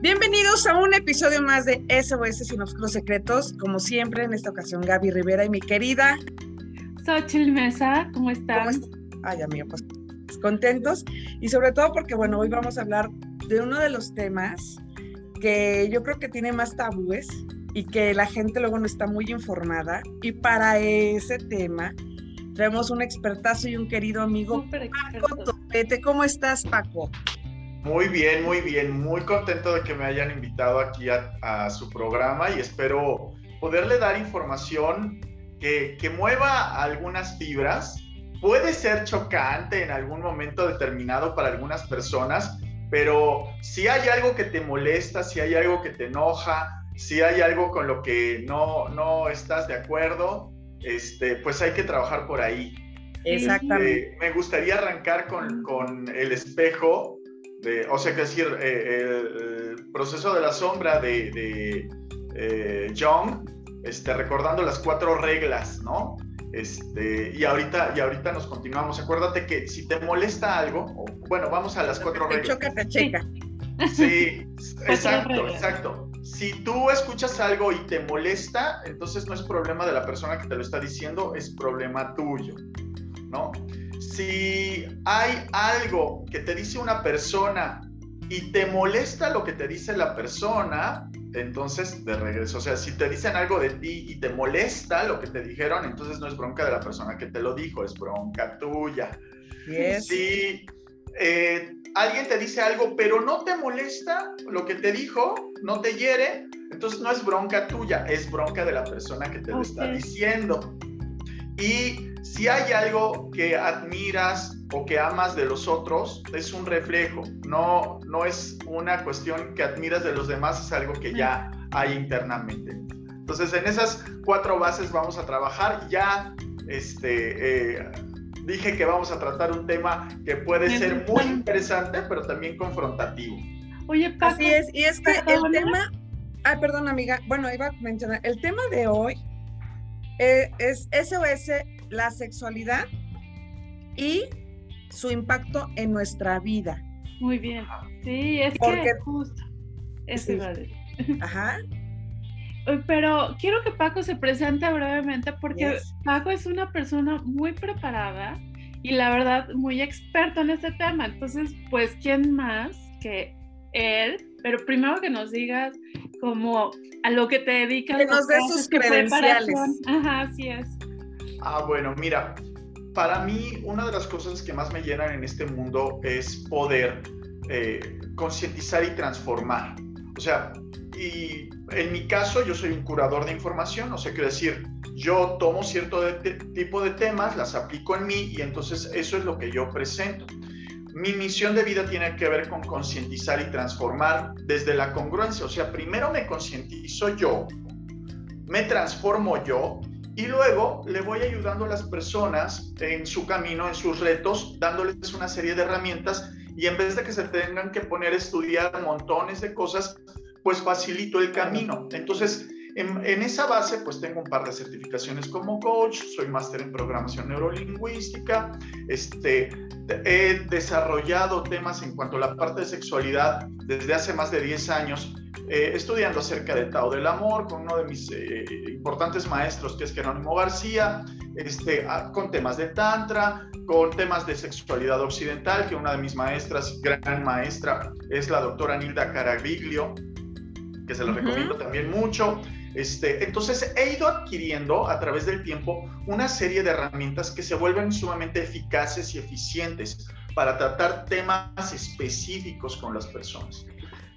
Bienvenidos a un episodio más de SOS Sin Oscuros Secretos. Como siempre, en esta ocasión, Gaby Rivera y mi querida Xochitl Mesa, ¿cómo? ¿Cómo Ay, amiga, pues contentos. Y sobre todo porque, bueno, hoy vamos a hablar de uno de los temas que yo creo que tiene más tabúes y que la gente luego no está muy informada. Y para ese tema tenemos un expertazo y un querido amigo, Paco Topete. ¿Cómo estás, Paco? Muy bien, muy bien, muy contento de que me hayan invitado aquí a, su programa y espero poderle dar información que, que, mueva algunas fibras. Puede ser chocante en algún momento determinado para algunas personas, pero si hay algo que te molesta, si hay algo que te enoja, si hay algo con lo que no, no estás de acuerdo, este, pues hay que trabajar por ahí. Exactamente. Eh, me gustaría arrancar con, con el espejo o sea, que decir, eh, el, proceso de la sombra de, de eh, Jung, este, recordando las cuatro reglas, ¿no? Este, y, ahorita, y ahorita nos continuamos. Acuérdate que si te molesta algo, bueno, vamos a las cuatro reglas. Choca, te checa. Sí, exacto, exacto. Si tú escuchas algo y te molesta, entonces no es problema de la persona que te lo está diciendo, es problema tuyo, ¿no? Si hay algo que te dice una persona y te molesta lo que te dice la persona, entonces de regreso, o sea, si te dicen algo de ti y te molesta lo que te dijeron, entonces no es bronca de la persona que te lo dijo, es bronca tuya. Si eh, alguien te dice algo, pero no te molesta lo que te dijo, no te hiere, entonces no es bronca tuya, es bronca de la persona que te lo está diciendo. Y si hay algo que admiras o que amas de los otros, es un reflejo, no, no es una cuestión que admiras de los demás, es algo que ya hay internamente. Entonces, en esas cuatro bases vamos a trabajar. Ya este, eh, dije que vamos a tratar un tema que puede ser muy interesante, pero también confrontativo. Oye, Paco, Así es, y es que el tema, ay, perdón, amiga, bueno, iba a mencionar, el tema de hoy eh, es SOS, la sexualidad y su impacto en nuestra vida. Muy bien. Sí, es que justo. Eso Ajá. Pero quiero que Paco se presente brevemente porque Paco es una persona muy preparada y la verdad muy experto en este tema. Entonces, pues, ¿quién más que él? Pero primero que nos digas como a lo que te dedicas. Que nos dé sus credenciales. Ajá, así es. Ah, bueno, mira, para mí una de las cosas que más me llenan en este mundo es poder eh, concientizar y transformar. O sea, y en mi caso yo soy un curador de información, o sea, quiero decir, yo tomo cierto tipo de temas, las aplico en mí y entonces eso es lo que yo presento. Mi misión de vida tiene que ver con concientizar y transformar desde la congruencia, o sea, primero me concientizo yo, me transformo yo y luego le voy ayudando a las personas en su camino, en sus retos, dándoles una serie de herramientas y en vez de que se tengan que poner a estudiar montones de cosas, pues facilito el camino. Entonces, en, esa base, pues tengo un par de certificaciones como coach, soy máster en programación neurolingüística, este, he desarrollado temas en cuanto a la parte de sexualidad desde hace más de 10 años eh, estudiando acerca del Tao del Amor con uno de mis eh, importantes maestros, que es Jerónimo García, este, con temas de Tantra, con temas de sexualidad occidental, que una de mis maestras, gran maestra, es la doctora Nilda Caraviglio, que se lo recomiendo también mucho. Este, entonces he ido adquiriendo a través del tiempo una serie de herramientas que se vuelven sumamente eficaces y eficientes para tratar temas específicos con las personas.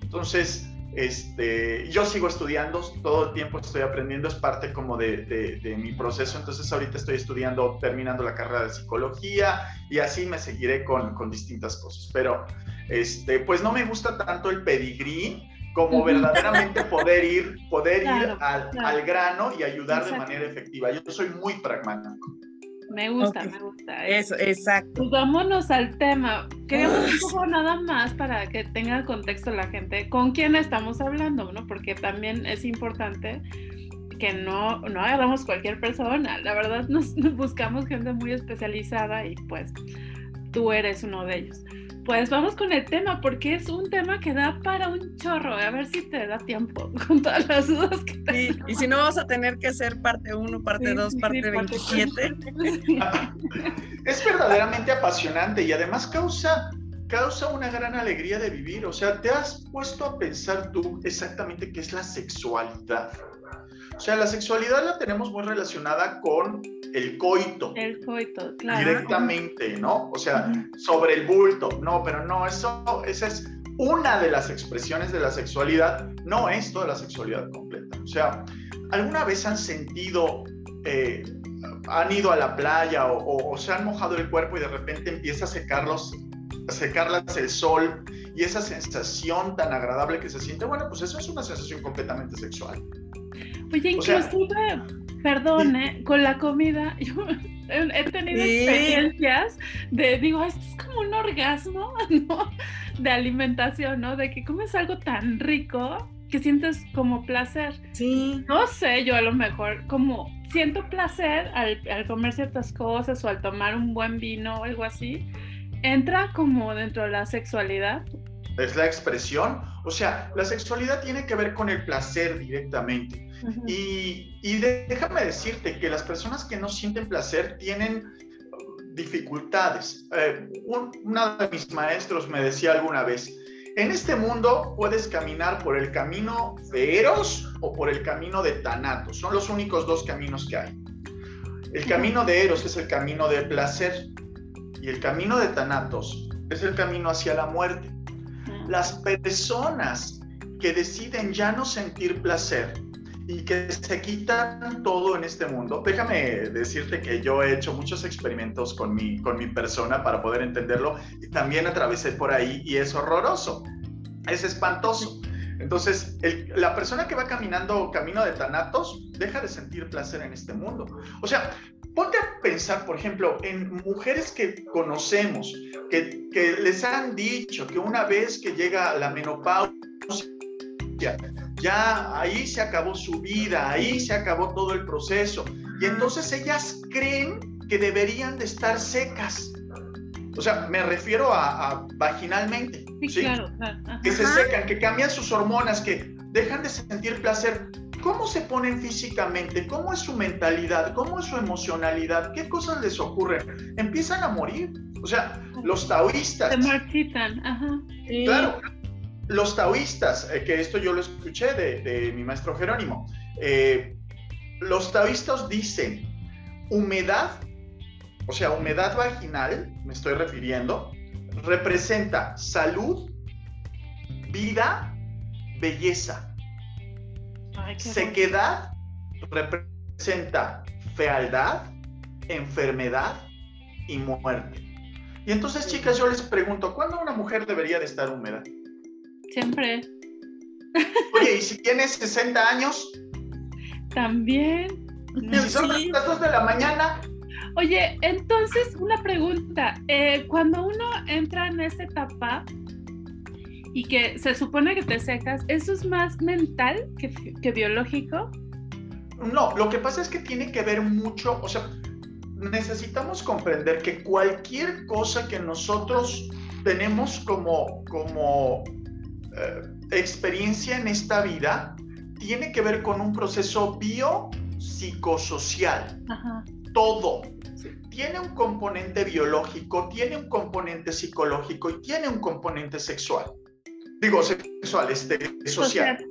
Entonces, este, yo sigo estudiando, todo el tiempo estoy aprendiendo, es parte como de, mi proceso, entonces ahorita estoy estudiando, terminando la carrera de psicología y así me seguiré con, distintas cosas, pero este, pues no me gusta tanto el pedigrí como verdaderamente poder ir, poder ir al, al, grano y ayudar de manera efectiva. Yo soy muy pragmático. Me gusta, me gusta. Eso, exacto. Pues vámonos al tema. Queremos un poco nada más para que tenga contexto la gente con quién estamos hablando, ¿no? Porque también es importante que no, no agarramos cualquier persona. La verdad, nos, buscamos gente muy especializada y pues tú eres uno de ellos. Pues vamos con el tema, porque es un tema que da para un chorro. A ver si te da tiempo con todas las dudas que te Y si no, vamos a tener que hacer parte 1, parte 2, parte 27. es verdaderamente apasionante y además causa, causa una gran alegría de vivir. O sea, ¿te has puesto a pensar tú exactamente qué es la sexualidad? O sea, la sexualidad la tenemos muy relacionada con el coito. El coito, claro. Directamente, ¿no? O sea, sobre el bulto. No, pero no, eso, esa es una de las expresiones de la sexualidad, no es toda la sexualidad completa. O sea, ¿alguna vez han sentido, eh, han ido a la playa o, se han mojado el cuerpo y de repente empieza a secarlos, a secarlas el sol y esa sensación tan agradable que se siente? Bueno, pues eso es una sensación completamente sexual. Oye, inclusive, perdón, ¿eh? con la comida, yo he tenido experiencias de, digo, esto es como un orgasmo, ¿no? De alimentación, ¿no? De que comes algo tan rico que sientes como placer. Sí. No sé, yo a lo mejor como siento placer al, al comer ciertas cosas o al tomar un buen vino o algo así, entra como dentro de la sexualidad es la expresión. O sea, la sexualidad tiene que ver con el placer directamente. Y, y, déjame decirte que las personas que no sienten placer tienen dificultades. Eh, uno de mis maestros me decía alguna vez, en este mundo puedes caminar por el camino de Eros o por el camino de Tanatos. Son los únicos dos caminos que hay. El camino de Eros es el camino de placer y el camino de Tanatos es el camino hacia la muerte las personas que deciden ya no sentir placer y que se quitan todo en este mundo. Déjame decirte que yo he hecho muchos experimentos con mi, con mi persona para poder entenderlo y también atravesé por ahí y es horroroso, es espantoso. Entonces, la persona que va caminando camino de tanatos deja de sentir placer en este mundo. O sea, ponte a pensar, por ejemplo, en mujeres que conocemos, que, que les han dicho que una vez que llega la menopausia, ya ahí se acabó su vida, ahí se acabó todo el proceso. Y entonces ellas creen que deberían de estar secas. O sea, me refiero a, vaginalmente. Sí, Claro, Que se secan, que cambian sus hormonas, que dejan de sentir placer. ¿Cómo se ponen físicamente? ¿Cómo es su mentalidad? ¿Cómo es su emocionalidad? ¿Qué cosas les ocurren? Empiezan a morir. O sea, los taoístas. Se marchitan, ajá. Claro, los taoístas, eh, que esto yo lo escuché de, mi maestro Jerónimo, eh, los taoístas dicen humedad, o sea, humedad vaginal, me estoy refiriendo, representa salud, vida, belleza. Sequedad representa fealdad, enfermedad y muerte. Y entonces, chicas, yo les pregunto, ¿cuándo una mujer debería de estar húmeda? Siempre. Oye, ¿y si tienes 60 años? También. Si son las 2 de la mañana. Oye, entonces una pregunta. Eh, cuando uno entra en esta etapa, y que se supone que te secas, ¿eso es más mental que, biológico? No, lo que pasa es que tiene que ver mucho, o sea, necesitamos comprender que cualquier cosa que nosotros tenemos como, como eh, experiencia en esta vida tiene que ver con un proceso biopsicosocial. Todo. Tiene un componente biológico, tiene un componente psicológico y tiene un componente sexual digo, sexual, este, social.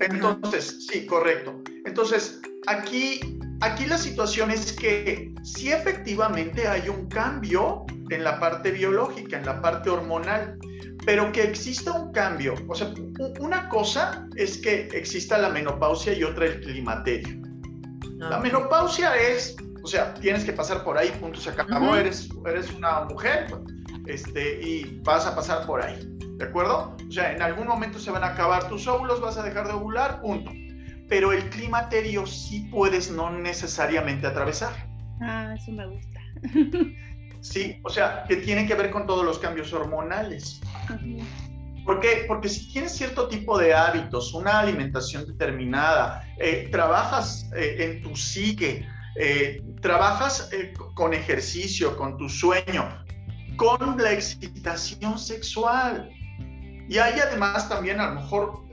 Entonces, sí, correcto. Entonces, aquí, aquí la situación es que sí efectivamente hay un cambio en la parte biológica, en la parte hormonal, pero que exista un cambio. O sea, una cosa es que exista la menopausia y otra el climaterio. La menopausia es, o sea, tienes que pasar por ahí, punto, se acabó, eres, eres una mujer este, y vas a pasar por ahí. ¿De acuerdo? O sea, en algún momento se van a acabar tus óvulos, vas a dejar de ovular, punto. Pero el climaterio sí puedes no necesariamente atravesar. Ah, eso me gusta. sí, o sea, que tiene que ver con todos los cambios hormonales. ¿Por qué? Porque si tienes cierto tipo de hábitos, una alimentación determinada, eh, trabajas eh, en tu psique, eh, trabajas con ejercicio, con tu sueño, con la excitación sexual. Y hay además también a lo mejor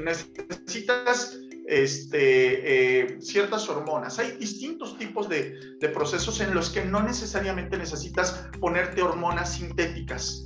necesitas este, ciertas hormonas. Hay distintos tipos de, procesos en los que no necesariamente necesitas ponerte hormonas sintéticas.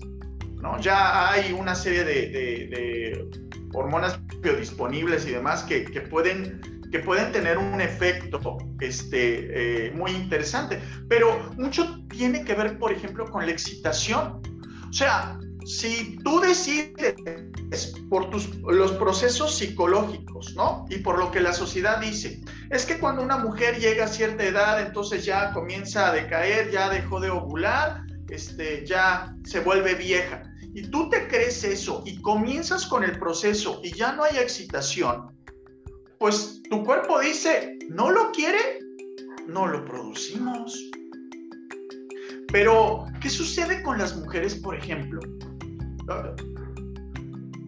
¿No? Ya hay una serie de, hormonas biodisponibles y demás que, pueden, que pueden tener un efecto este, eh, muy interesante. Pero mucho tiene que ver, por ejemplo, con la excitación. O sea, si tú decides por tus, los procesos psicológicos, ¿no? Y por lo que la sociedad dice, es que cuando una mujer llega a cierta edad, entonces ya comienza a decaer, ya dejó de ovular, este, ya se vuelve vieja. Y tú te crees eso y comienzas con el proceso y ya no hay excitación, pues tu cuerpo dice, ¿no lo quiere? No lo producimos. Pero, ¿qué sucede con las mujeres, por ejemplo?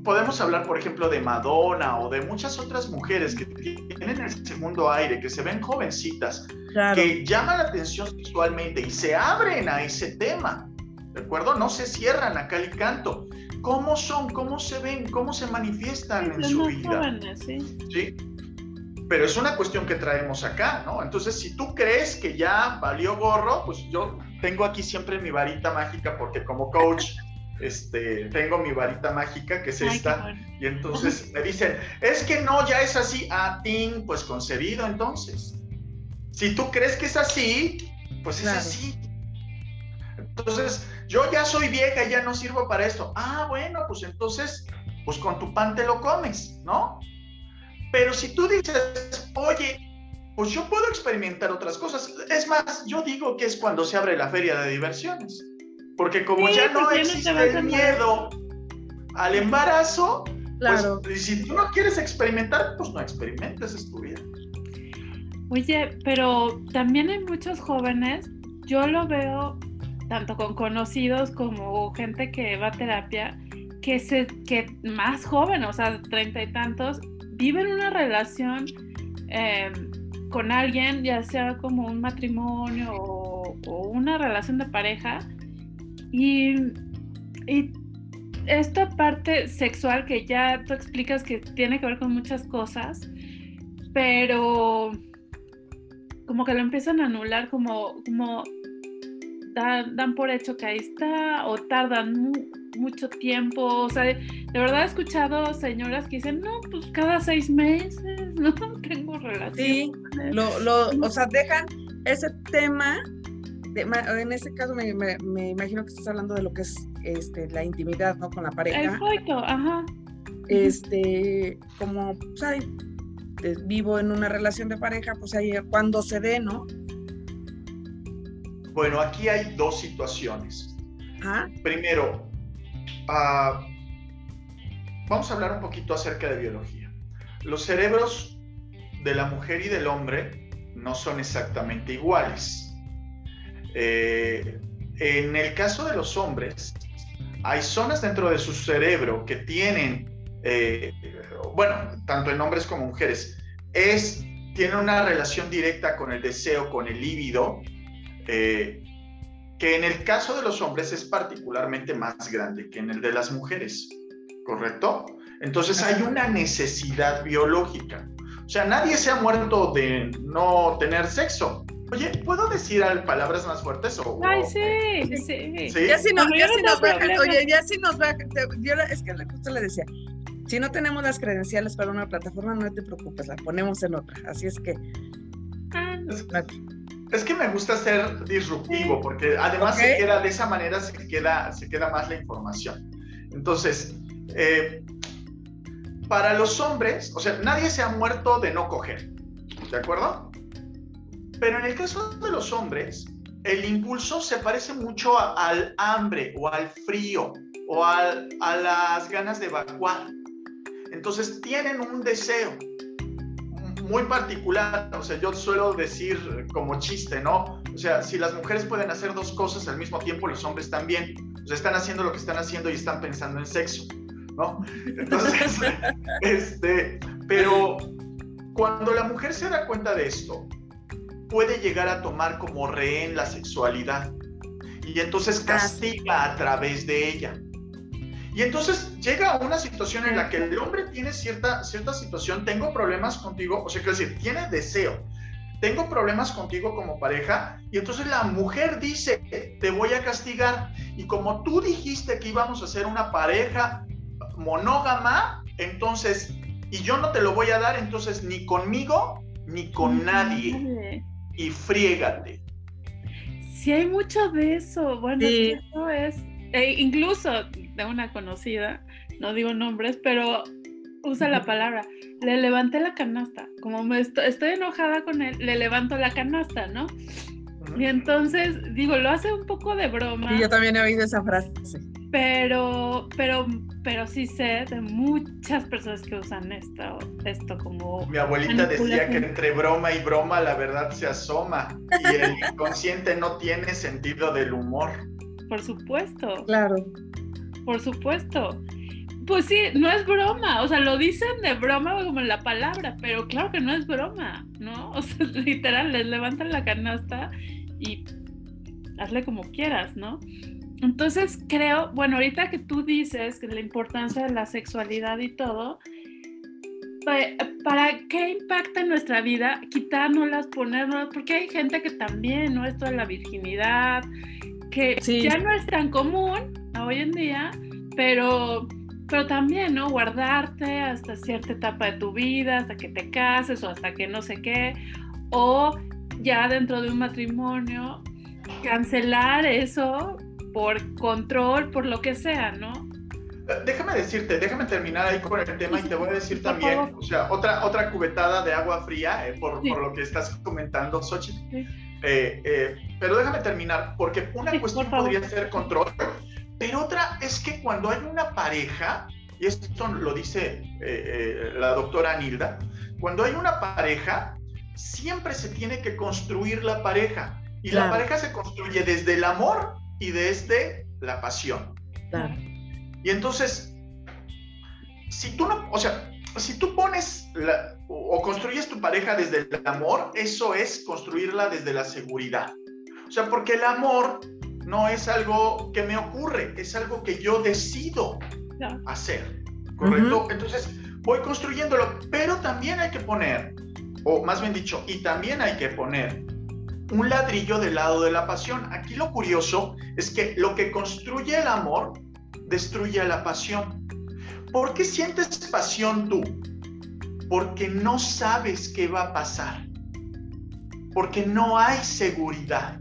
podemos hablar, por ejemplo, de Madonna o de muchas otras mujeres que tienen el segundo aire, que se ven jovencitas, que llaman la atención sexualmente y se abren a ese tema, ¿de acuerdo? No se cierran a cal y canto. ¿Cómo son? ¿Cómo se ven? ¿Cómo se manifiestan en su vida? ¿sí? Pero es una cuestión que traemos acá, ¿no? Entonces, si tú crees que ya valió gorro, pues yo tengo aquí siempre mi varita mágica porque como coach este, tengo mi varita mágica, que es esta, y entonces me dicen, es que no, ya es así, a ah, ting, pues concebido entonces. Si tú crees que es así, pues es así. Entonces, yo ya soy vieja y ya no sirvo para esto. Ah, bueno, pues entonces, pues con tu pan te lo comes, ¿no? Pero si tú dices, oye, pues yo puedo experimentar otras cosas. Es más, yo digo que es cuando se abre la feria de diversiones. Porque como ya no existe el miedo al embarazo, pues, claro. pues, si tú no quieres experimentar, pues no experimentes, es tu vida. Oye, pero también hay muchos jóvenes, yo lo veo tanto con conocidos como gente que va a terapia, que, se, que más jóvenes, o sea, treinta y tantos, viven una relación em, con alguien, ya sea como un matrimonio o, o una relación de pareja, y, esta parte sexual que ya tú explicas que tiene que ver con muchas cosas, pero como que lo empiezan a anular, como, como dan, por hecho que ahí está, o tardan mucho tiempo. O sea, de, verdad he escuchado señoras que dicen, no, pues cada seis meses, no tengo relación. Sí, lo, lo, o sea, dejan ese tema en este caso me, imagino que estás hablando de lo que es este, la intimidad, ¿no? Con la pareja. El coito, ajá. Este, como, pues, vivo en una relación de pareja, pues ahí cuando se dé, ¿no? Bueno, aquí hay dos situaciones. Primero, ah, vamos a hablar un poquito acerca de biología. Los cerebros de la mujer y del hombre no son exactamente iguales. Eh, en el caso de los hombres, hay zonas dentro de su cerebro que tienen, eh, bueno, tanto en hombres como mujeres, es, tienen una relación directa con el deseo, con el líbido, eh, que en el caso de los hombres es particularmente más grande que en el de las mujeres, ¿correcto? Entonces hay una necesidad biológica. O sea, nadie se ha muerto de no tener sexo. Oye, ¿puedo decir palabras más fuertes o...? Ay, sí, sí. ¿Sí? Ya si, no, ya si nos va, oye, ya si nos va, yo es que justo le decía, si no tenemos las credenciales para una plataforma, no te preocupes, la ponemos en otra. Así es que... Ah, es, que me gusta ser disruptivo, porque además se queda, de esa manera se queda, se queda más la información. Entonces, eh, para los hombres, o sea, nadie se ha muerto de no coger, ¿de acuerdo? Pero en el caso de los hombres, el impulso se parece mucho al hambre o al frío o a las ganas de evacuar. Entonces tienen un deseo muy particular. O sea, yo suelo decir como chiste, ¿no? O sea, si las mujeres pueden hacer dos cosas al mismo tiempo, los hombres también. O sea, están haciendo lo que están haciendo y están pensando en sexo, ¿no? Entonces, este, pero cuando la mujer se da cuenta de esto, puede llegar a tomar como rehén la sexualidad. y entonces ah, castiga a través de ella. Y entonces llega una situación en la que el hombre tiene cierta, cierta situación, tengo problemas contigo, o sea, quiero decir, tiene deseo, tengo problemas contigo como pareja, y entonces la mujer dice, te voy a castigar, y como tú dijiste que íbamos a ser una pareja monógama, entonces, y yo no te lo voy a dar, entonces ni conmigo, ni con nadie, y friégate. Sí, hay mucho de eso, bueno, eso es, e incluso de una conocida, no digo nombres, pero usa la palabra, le levanté la canasta, como me estoy, enojada con él, le levanto la canasta, ¿no? Y entonces, digo, lo hace un poco de broma. Y yo también he oído esa frase. Pero, pero, pero sí sé de muchas personas que usan esto, esto como. Mi abuelita decía que entre broma y broma la verdad se asoma y el inconsciente no tiene sentido del humor. Por supuesto. Claro por supuesto. Pues sí, no es broma, o sea, lo dicen de broma como en la palabra, pero claro que no es broma, ¿no? O sea, literal, les levantan la canasta y hazle como quieras, ¿no? Entonces creo, bueno, ahorita que tú dices que la importancia de la sexualidad y todo, ¿para qué impacta en nuestra vida quitárnoslas, ponernos? Porque hay gente que también, ¿no? Esto de la virginidad, que ya no es tan común, hoy en día, pero, pero también, ¿no? Guardarte hasta cierta etapa de tu vida, hasta que te cases o hasta que no sé qué, o ya dentro de un matrimonio, cancelar eso por control, por lo que sea, ¿no? Eh, déjame decirte, déjame terminar ahí con el tema y te voy a decir también, o sea, otra, otra cubetada de agua fría eh, por, por, lo que estás comentando, Xochitl. Eh, pero déjame terminar, porque una cuestión podría ser control, pero otra es que cuando hay una pareja, y esto lo dice eh, eh, la doctora Anilda, cuando hay una pareja, siempre se tiene que construir la pareja. Y la pareja se construye desde el amor y desde la pasión. Y entonces, si tú no, o sea, si tú pones o construyes tu pareja desde el amor, eso es construirla desde la seguridad. O sea, porque el amor no es algo que me ocurre, es algo que yo decido hacer, ¿correcto? Entonces, voy construyéndolo, pero también hay que poner, o más bien dicho, y también hay que poner un ladrillo del lado de la pasión. Aquí lo curioso es que lo que construye el amor destruye a la pasión. ¿Por qué sientes pasión tú? Porque no sabes qué va a pasar. Porque no hay seguridad.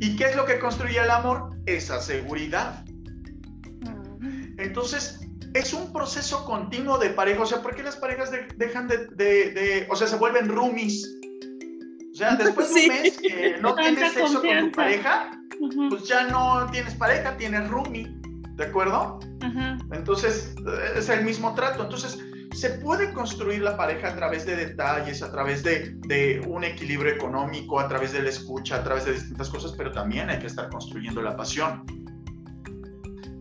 ¿Y qué es lo que construye el amor? Esa seguridad. Entonces, es un proceso continuo de pareja. O sea, ¿por qué las parejas dejan de, o sea, se vuelven roomies? O sea, después de un mes que no tienes sexo con tu pareja, pues ya no tienes pareja, tienes roomie, ¿de acuerdo? Entonces, es el mismo trato. Entonces, se puede construir la pareja a través de detalles, a través de, un equilibrio económico, a través de la escucha, a través de distintas cosas, pero también hay que estar construyendo la pasión.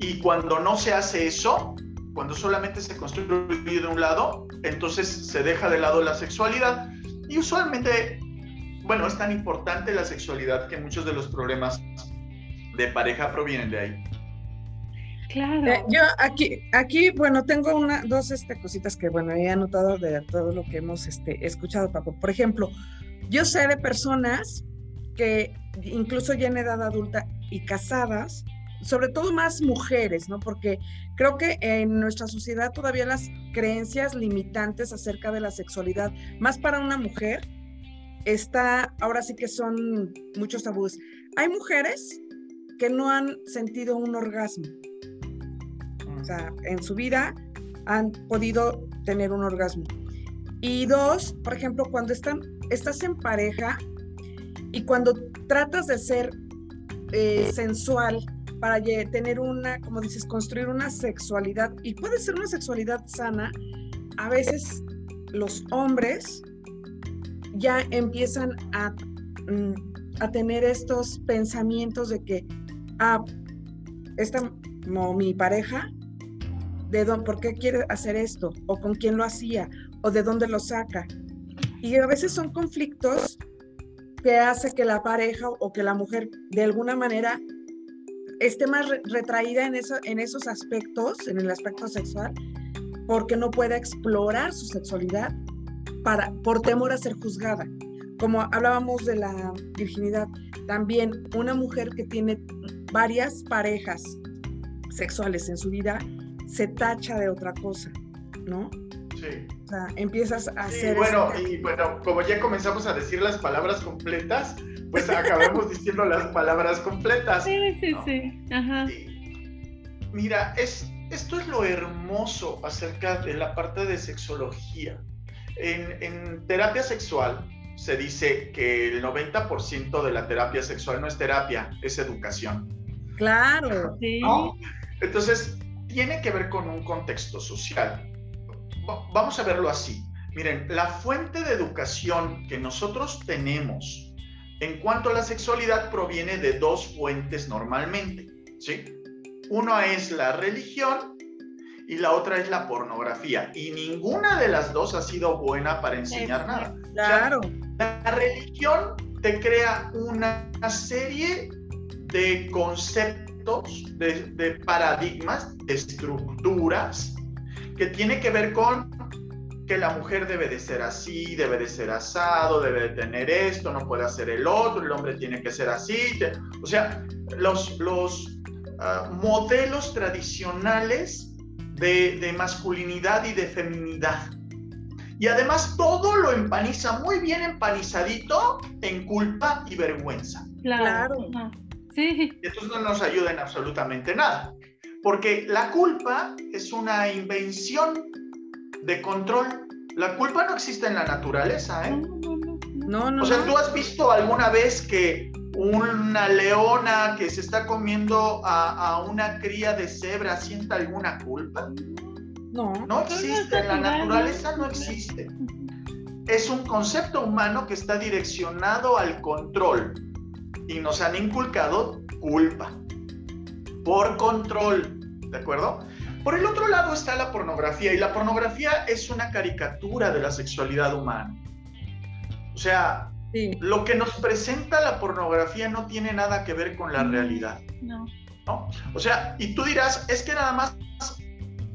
Y cuando no se hace eso, cuando solamente se construye de un lado, entonces se deja de lado la sexualidad. Y usualmente, bueno, es tan importante la sexualidad que muchos de los problemas de pareja provienen de ahí. Claro. Eh, yo aquí, aquí, bueno, tengo una, dos este, cositas que, bueno, he anotado de todo lo que hemos este, escuchado, Paco. Por ejemplo, yo sé de personas que incluso ya en edad adulta y casadas, sobre todo más mujeres, ¿no? Porque creo que en nuestra sociedad todavía las creencias limitantes acerca de la sexualidad, más para una mujer, está, ahora sí que son muchos tabúes. Hay mujeres que no han sentido un orgasmo en su vida han podido tener un orgasmo. Y dos, por ejemplo, cuando están, estás en pareja y cuando tratas de ser eh, sensual para tener una, como dices, construir una sexualidad, y puede ser una sexualidad sana, a veces los hombres ya empiezan a, mm, a tener estos pensamientos de que, ah, esta, como mi pareja de dónde, por qué quiere hacer esto, o con quién lo hacía, o de dónde lo saca. Y a veces son conflictos que hace que la pareja o que la mujer de alguna manera esté más retraída en, eso, en esos aspectos, en el aspecto sexual, porque no puede explorar su sexualidad para, por temor a ser juzgada. Como hablábamos de la virginidad, también una mujer que tiene varias parejas sexuales en su vida se tacha de otra cosa, ¿no? Sí. O sea, empiezas a hacer... Bueno, y bueno, como ya comenzamos a decir las palabras completas, pues acabamos diciendo las palabras completas. Sí, sí, sí. Ajá. mira, es, esto es lo hermoso acerca de la parte de sexología. En, en terapia sexual se dice que el 90% de la terapia sexual no es terapia, es educación. Claro. Sí. Entonces, tiene que ver con un contexto social. Vamos a verlo así. Miren, la fuente de educación que nosotros tenemos en cuanto a la sexualidad proviene de dos fuentes normalmente, ¿sí? Una es la religión y la otra es la pornografía. Y ninguna de las dos ha sido buena para enseñar nada. Claro. la religión te crea una serie de conceptos, de, de paradigmas, de estructuras que tiene que ver con que la mujer debe de ser así, debe de ser asado, debe de tener esto, no puede hacer el otro, el hombre tiene que ser así. o sea, los, los uh, modelos tradicionales de, de, masculinidad y de feminidad. Y además todo lo empaniza muy bien empanizadito en culpa y vergüenza. Claro. Sí. Y entonces no nos ayuda en absolutamente nada. Porque la culpa es una invención de control. La culpa no existe en la naturaleza, ¿eh? No, no. O sea, ¿tú has visto alguna vez que una leona que se está comiendo a, una cría de cebra sienta alguna culpa? No. No existe, en la naturaleza no existe. Es un concepto humano que está direccionado al control y nos han inculcado culpa por control, ¿de acuerdo? Por el otro lado está la pornografía y la pornografía es una caricatura de la sexualidad humana. O sea, lo que nos presenta la pornografía no tiene nada que ver con la realidad. No. ¿no? O sea, y tú dirás, es que nada más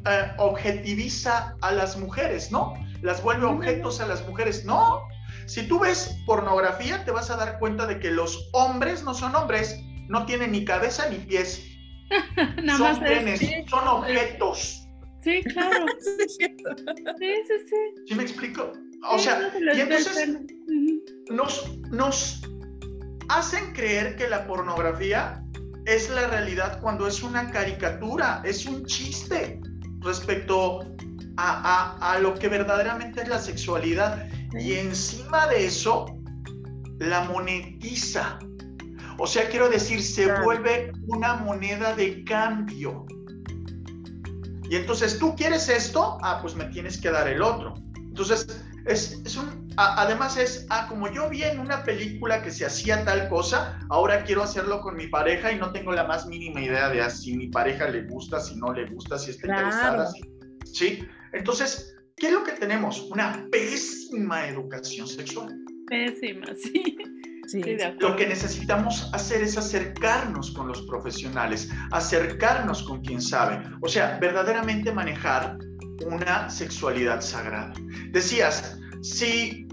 eh, objetiviza a las mujeres, ¿no? Las vuelve objetos a las mujeres. No. Si tú ves pornografía, te vas a dar cuenta de que los hombres no son hombres, no tienen ni cabeza ni pies Nada son más son objetos. Sí, claro. sí, sí, sí. ¿Sí me explico? O sea, y entonces nos, nos hacen creer que la pornografía es la realidad cuando es una caricatura, es un chiste respecto a, a, a lo que verdaderamente es la sexualidad. Y encima de eso, la monetiza. O sea, quiero decir, se vuelve una moneda de cambio. Y entonces, ¿tú quieres esto? Ah, pues me tienes que dar el otro. Entonces, es, es un, además es, ah, como yo vi en una película que se hacía tal cosa, ahora quiero hacerlo con mi pareja y no tengo la más mínima idea de ah, si mi pareja le gusta, si no le gusta, si está interesada. ¿Sí? Entonces, ¿qué es lo que tenemos? Una pésima educación sexual. Pésima, sí lo que necesitamos hacer es acercarnos con los profesionales, acercarnos con quien sabe, o sea, verdaderamente manejar una sexualidad sagrada. Decías, sí,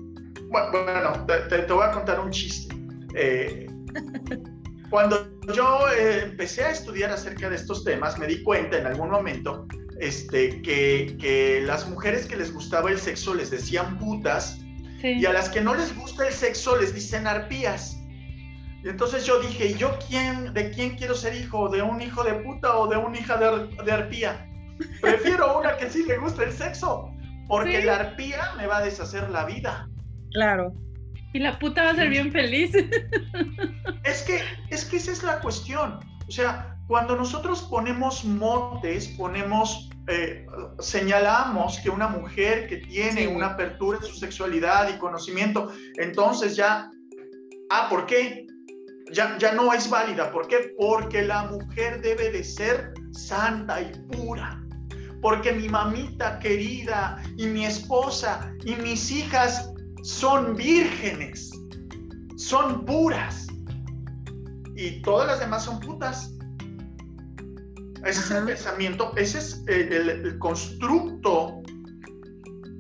bueno, te, voy a contar un chiste. Eh, cuando yo eh, empecé a estudiar acerca de estos temas, me di cuenta en algún momento este, que, que las mujeres que les gustaba el sexo les decían putas y a las que no les gusta el sexo les dicen arpías. Y entonces yo dije, ¿y yo quién, de quién quiero ser hijo? ¿De un hijo de puta o de una hija de, arpía? Prefiero una que sí le gusta el sexo, porque la arpía me va a deshacer la vida. Claro. Y la puta va a ser bien feliz. Es que, es que esa es la cuestión. O sea, cuando nosotros ponemos motes, ponemos, eh, señalamos que una mujer que tiene una apertura en su sexualidad y conocimiento, entonces ya, ah, ¿por qué? Ya, ya no es válida. ¿Por qué? Porque la mujer debe de ser santa y pura. Porque mi mamita querida y mi esposa y mis hijas son vírgenes son puras y todas las demás son putas. Ese es el pensamiento, ese es el, constructo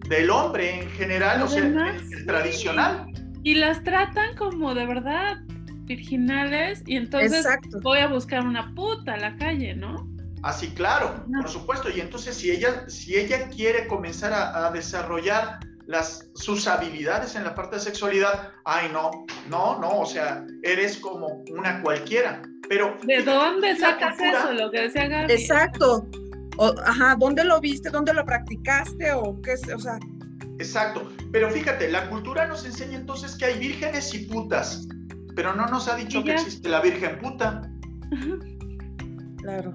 del hombre en general, o sea, el, tradicional. Y las tratan como de verdad virginales y entonces voy a buscar una puta a la calle, ¿no? Así, claro, por supuesto. Y entonces si ella, si ella quiere comenzar a, desarrollar las, sus habilidades en la parte de sexualidad, ay no, no, no, o sea, eres como una cualquiera. Pero ¿de dónde sacas eso? Lo que decía Gaby. Exacto. ajá, ¿dónde lo viste? ¿Dónde lo practicaste? O qué, o sea. Exacto. Pero fíjate, la cultura nos enseña entonces que hay vírgenes y putas, pero no nos ha dicho que existe la virgen puta. Claro.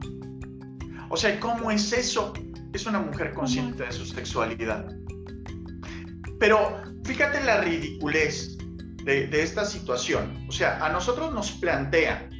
O sea, ¿cómo es eso? Es una mujer consciente de su sexualidad. Pero fíjate la ridiculez de, esta situación. O sea, a nosotros nos plantean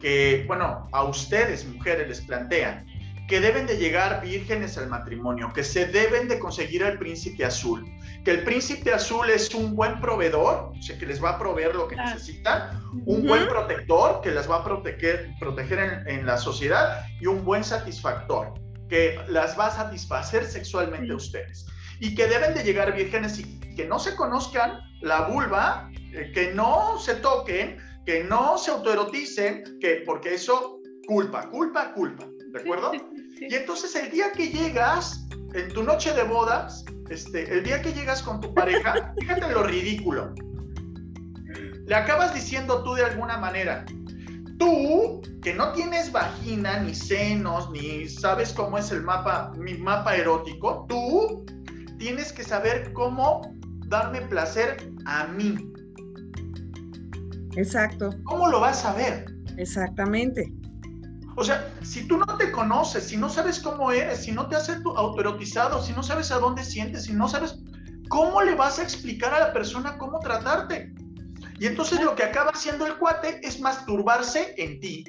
que, bueno, a ustedes, mujeres, les plantean que deben de llegar vírgenes al matrimonio, que se deben de conseguir al príncipe azul, que el príncipe azul es un buen proveedor, o sea, que les va a proveer lo que necesitan, un buen protector que las va a proteger, proteger en, la sociedad y un buen satisfactor que las va a satisfacer sexualmente a ustedes. Y que deben de llegar vírgenes y que no se conozcan la vulva, eh, que no se toquen, que no se autoeroticen, que, porque eso culpa, culpa, culpa, ¿de acuerdo? Y entonces el día que llegas, en tu noche de bodas, este, el día que llegas con tu pareja, fíjate lo ridículo. Le acabas diciendo tú de alguna manera, tú que no tienes vagina, ni senos, ni sabes cómo es el mapa, mi mapa erótico, tú tienes que saber cómo darme placer a mí. Exacto. ¿Cómo lo vas a ver? Exactamente. O sea, si tú no te conoces, si no sabes cómo eres, si no te has autoerotizado, si no sabes a dónde sientes, si no sabes, ¿cómo le vas a explicar a la persona cómo tratarte? Y entonces lo que acaba haciendo el cuate es masturbarse en ti.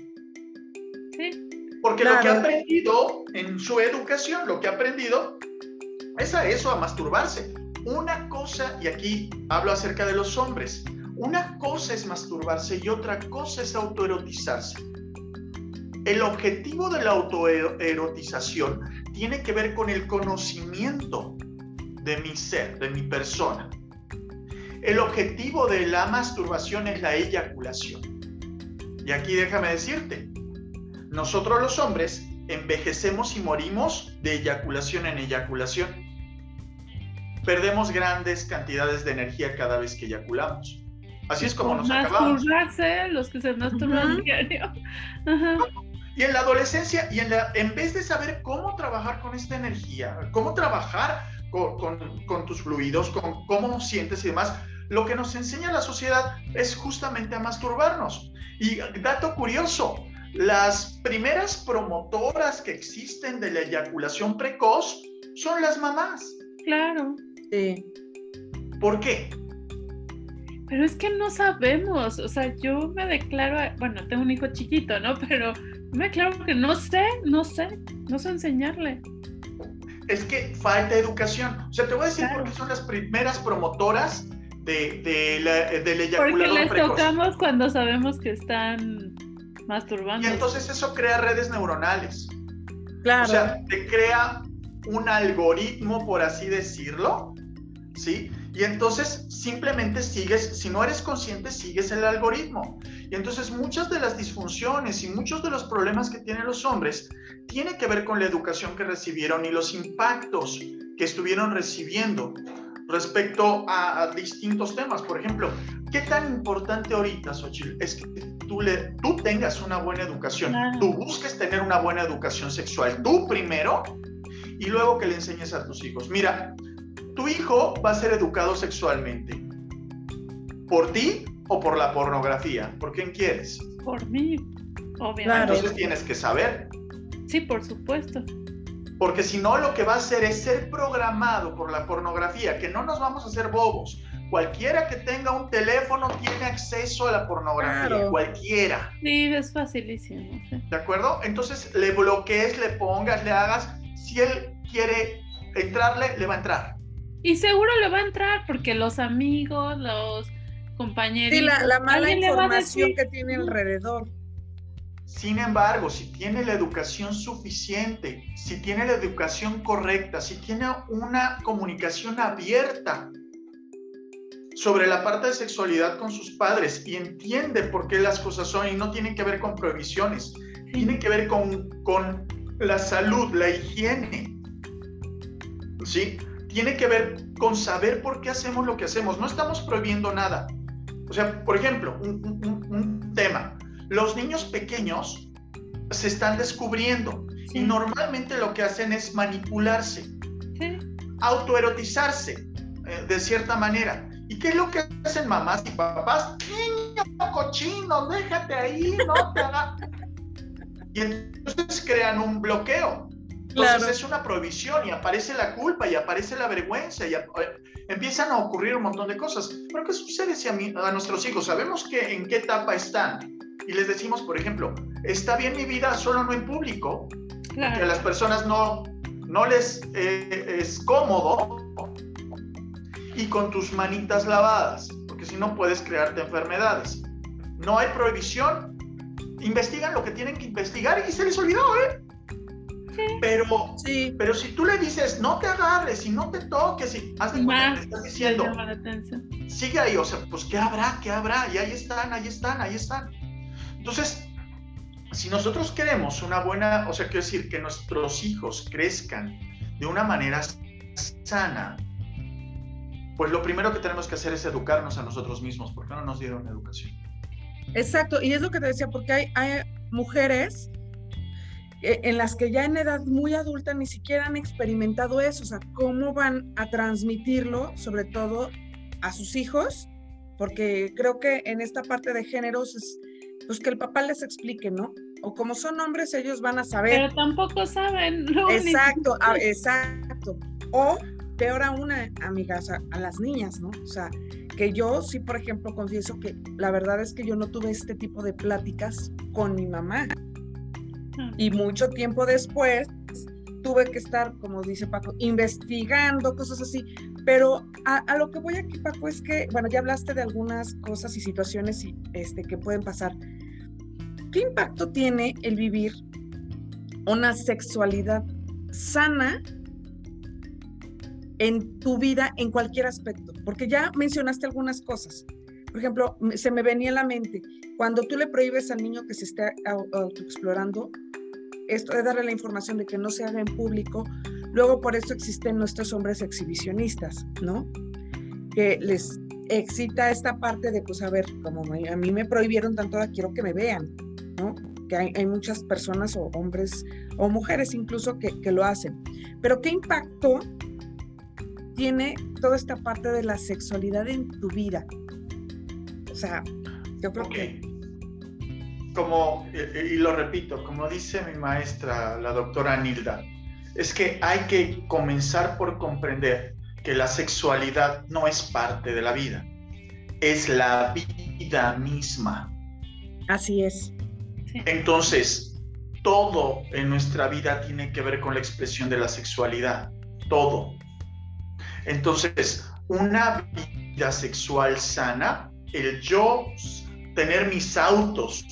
Sí. Porque lo que ha aprendido en su educación, lo que ha aprendido es a eso, a masturbarse. Una cosa, y aquí hablo acerca de los hombres, una cosa es masturbarse y otra cosa es autoerotizarse. El objetivo de la autoerotización tiene que ver con el conocimiento de mi ser, de mi persona. El objetivo de la masturbación es la eyaculación. Y aquí déjame decirte, nosotros los hombres envejecemos y morimos de eyaculación en eyaculación. Perdemos grandes cantidades de energía cada vez que eyaculamos. Así es como nos acabamos. los que se masturban diario. Y en la adolescencia, y en, la, en vez de saber cómo trabajar con esta energía, cómo trabajar con, tus fluidos, con cómo sientes y demás, lo que nos enseña la sociedad es justamente a masturbarnos. Y dato curioso, las primeras promotoras que existen de la eyaculación precoz son las mamás. Claro. Sí. ¿Por qué? Pero es que no sabemos, o sea, yo me declaro, bueno, tengo un hijo chiquito, ¿no? Pero me claro que no sé, no sé, no sé enseñarle. Es que falta educación. O sea, te voy a decir por qué son las primeras promotoras de, de la, del eyaculador Porque les tocamos cuando sabemos que están masturbando. Y entonces eso crea redes neuronales. Claro. O sea, te crea un algoritmo, por así decirlo, ¿sí? Y entonces simplemente sigues, si no eres consciente, sigues el algoritmo. Y entonces muchas de las disfunciones y muchos de los problemas que tienen los hombres tienen que ver con la educación que recibieron y los impactos que estuvieron recibiendo respecto a, distintos temas. Por ejemplo, ¿qué tan importante ahorita, Xochitl, es que tú, le, tú tengas una buena educación? Tú busques tener una buena educación sexual, tú primero, y luego que le enseñes a tus hijos. Mira, tu hijo va a ser educado sexualmente. ¿Por ti o por la pornografía? ¿Por quién quieres? Por mí, obviamente. Entonces tienes que saber. Sí, por supuesto. Porque si no, lo que va a hacer es ser programado por la pornografía, que no nos vamos a hacer bobos. Cualquiera que tenga un teléfono tiene acceso a la pornografía, cualquiera. Sí, es facilísimo. ¿De acuerdo? Entonces le bloquees, le pongas, le hagas. Si él quiere entrarle, le va a entrar. Y seguro le va a entrar porque los amigos, los compañerito. Sí, la, la mala información que tiene alrededor. Sin embargo, si tiene la educación suficiente, si tiene la educación correcta, si tiene una comunicación abierta sobre la parte de sexualidad con sus padres y entiende por qué las cosas son y no tienen que ver con prohibiciones, tiene que ver con, con la salud, la higiene. ¿Sí? Tiene que ver con saber por qué hacemos lo que hacemos. No estamos prohibiendo nada. O sea, por ejemplo, un, tema. Los niños pequeños se están descubriendo y normalmente lo que hacen es manipularse, autoerotizarse eh, de cierta manera. ¿Y qué es lo que hacen mamás y papás? Niño cochino, déjate ahí, no te haga. Y entonces crean un bloqueo. Entonces es una prohibición y aparece la culpa y aparece la vergüenza y empiezan a ocurrir un montón de cosas. Pero ¿qué sucede si a, a nuestros hijos sabemos que en qué etapa están? Y les decimos, por ejemplo, está bien mi vida, solo no en público, que a las personas no, no les eh, es cómodo y con tus manitas lavadas, porque si no puedes crearte enfermedades. No hay prohibición, investigan lo que tienen que investigar y se les olvidó, ¿eh? Pero, sí. pero si tú le dices, no te agarres y no te toques, y haz de cuenta que estás diciendo, sigue ahí, o sea, pues ¿qué habrá? ¿Qué habrá? Y ahí están, ahí están, ahí están. Entonces, si nosotros queremos una buena, o sea, quiero decir, que nuestros hijos crezcan de una manera sana, pues lo primero que tenemos que hacer es educarnos a nosotros mismos, porque no nos dieron educación. Exacto, y es lo que te decía, porque hay, hay mujeres en las que ya en edad muy adulta ni siquiera han experimentado eso, o sea, cómo van a transmitirlo, sobre todo a sus hijos, porque creo que en esta parte de géneros es pues que el papá les explique, ¿no? O como son hombres, ellos van a saber. Pero tampoco saben, ¿no? Exacto, exacto. O peor aún, amigas, a, a, las niñas, ¿no? O sea, que yo sí, por ejemplo, confieso que la verdad es que yo no tuve este tipo de pláticas con mi mamá. Y mucho tiempo después tuve que estar, como dice Paco, investigando cosas así. Pero a, lo que voy aquí, Paco, es que, bueno, ya hablaste de algunas cosas y situaciones y, este, que pueden pasar. ¿Qué impacto tiene el vivir una sexualidad sana en tu vida en cualquier aspecto? Porque ya mencionaste algunas cosas. Por ejemplo, se me venía a la mente, cuando tú le prohíbes al niño que se esté autoexplorando, esto de darle la información de que no se haga en público, luego por eso existen nuestros hombres exhibicionistas, ¿no? Que les excita esta parte de, pues, a ver, como a mí me prohibieron tanto, quiero que me vean, ¿no? Que hay, muchas personas o hombres o mujeres incluso que, que lo hacen. Pero ¿qué impacto tiene toda esta parte de la sexualidad en tu vida? O sea, yo creo que como, y lo repito, como dice mi maestra, la doctora Nilda, es que hay que comenzar por comprender que la sexualidad no es parte de la vida, es la vida misma. Así es. Entonces, todo en nuestra vida tiene que ver con la expresión de la sexualidad, todo. Entonces, una vida sexual sana, el yo tener mis autos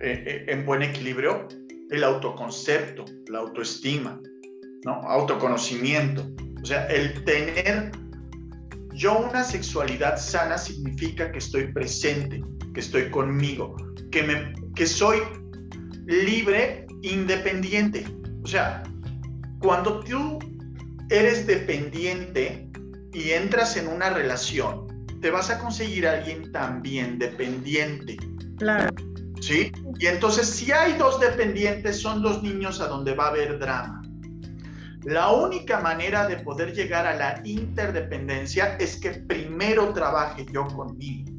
eh, eh, en buen equilibrio el autoconcepto, la autoestima, ¿no? Autoconocimiento. O sea, el tener yo una sexualidad sana significa que estoy presente, que estoy conmigo, que, me, que soy libre, independiente. O sea, cuando tú eres dependiente y entras en una relación, te vas a conseguir a alguien también dependiente. Claro. ¿Sí? Y entonces, si hay dos dependientes, son dos niños a donde va a haber drama. La única manera de poder llegar a la interdependencia es que primero trabaje yo conmigo,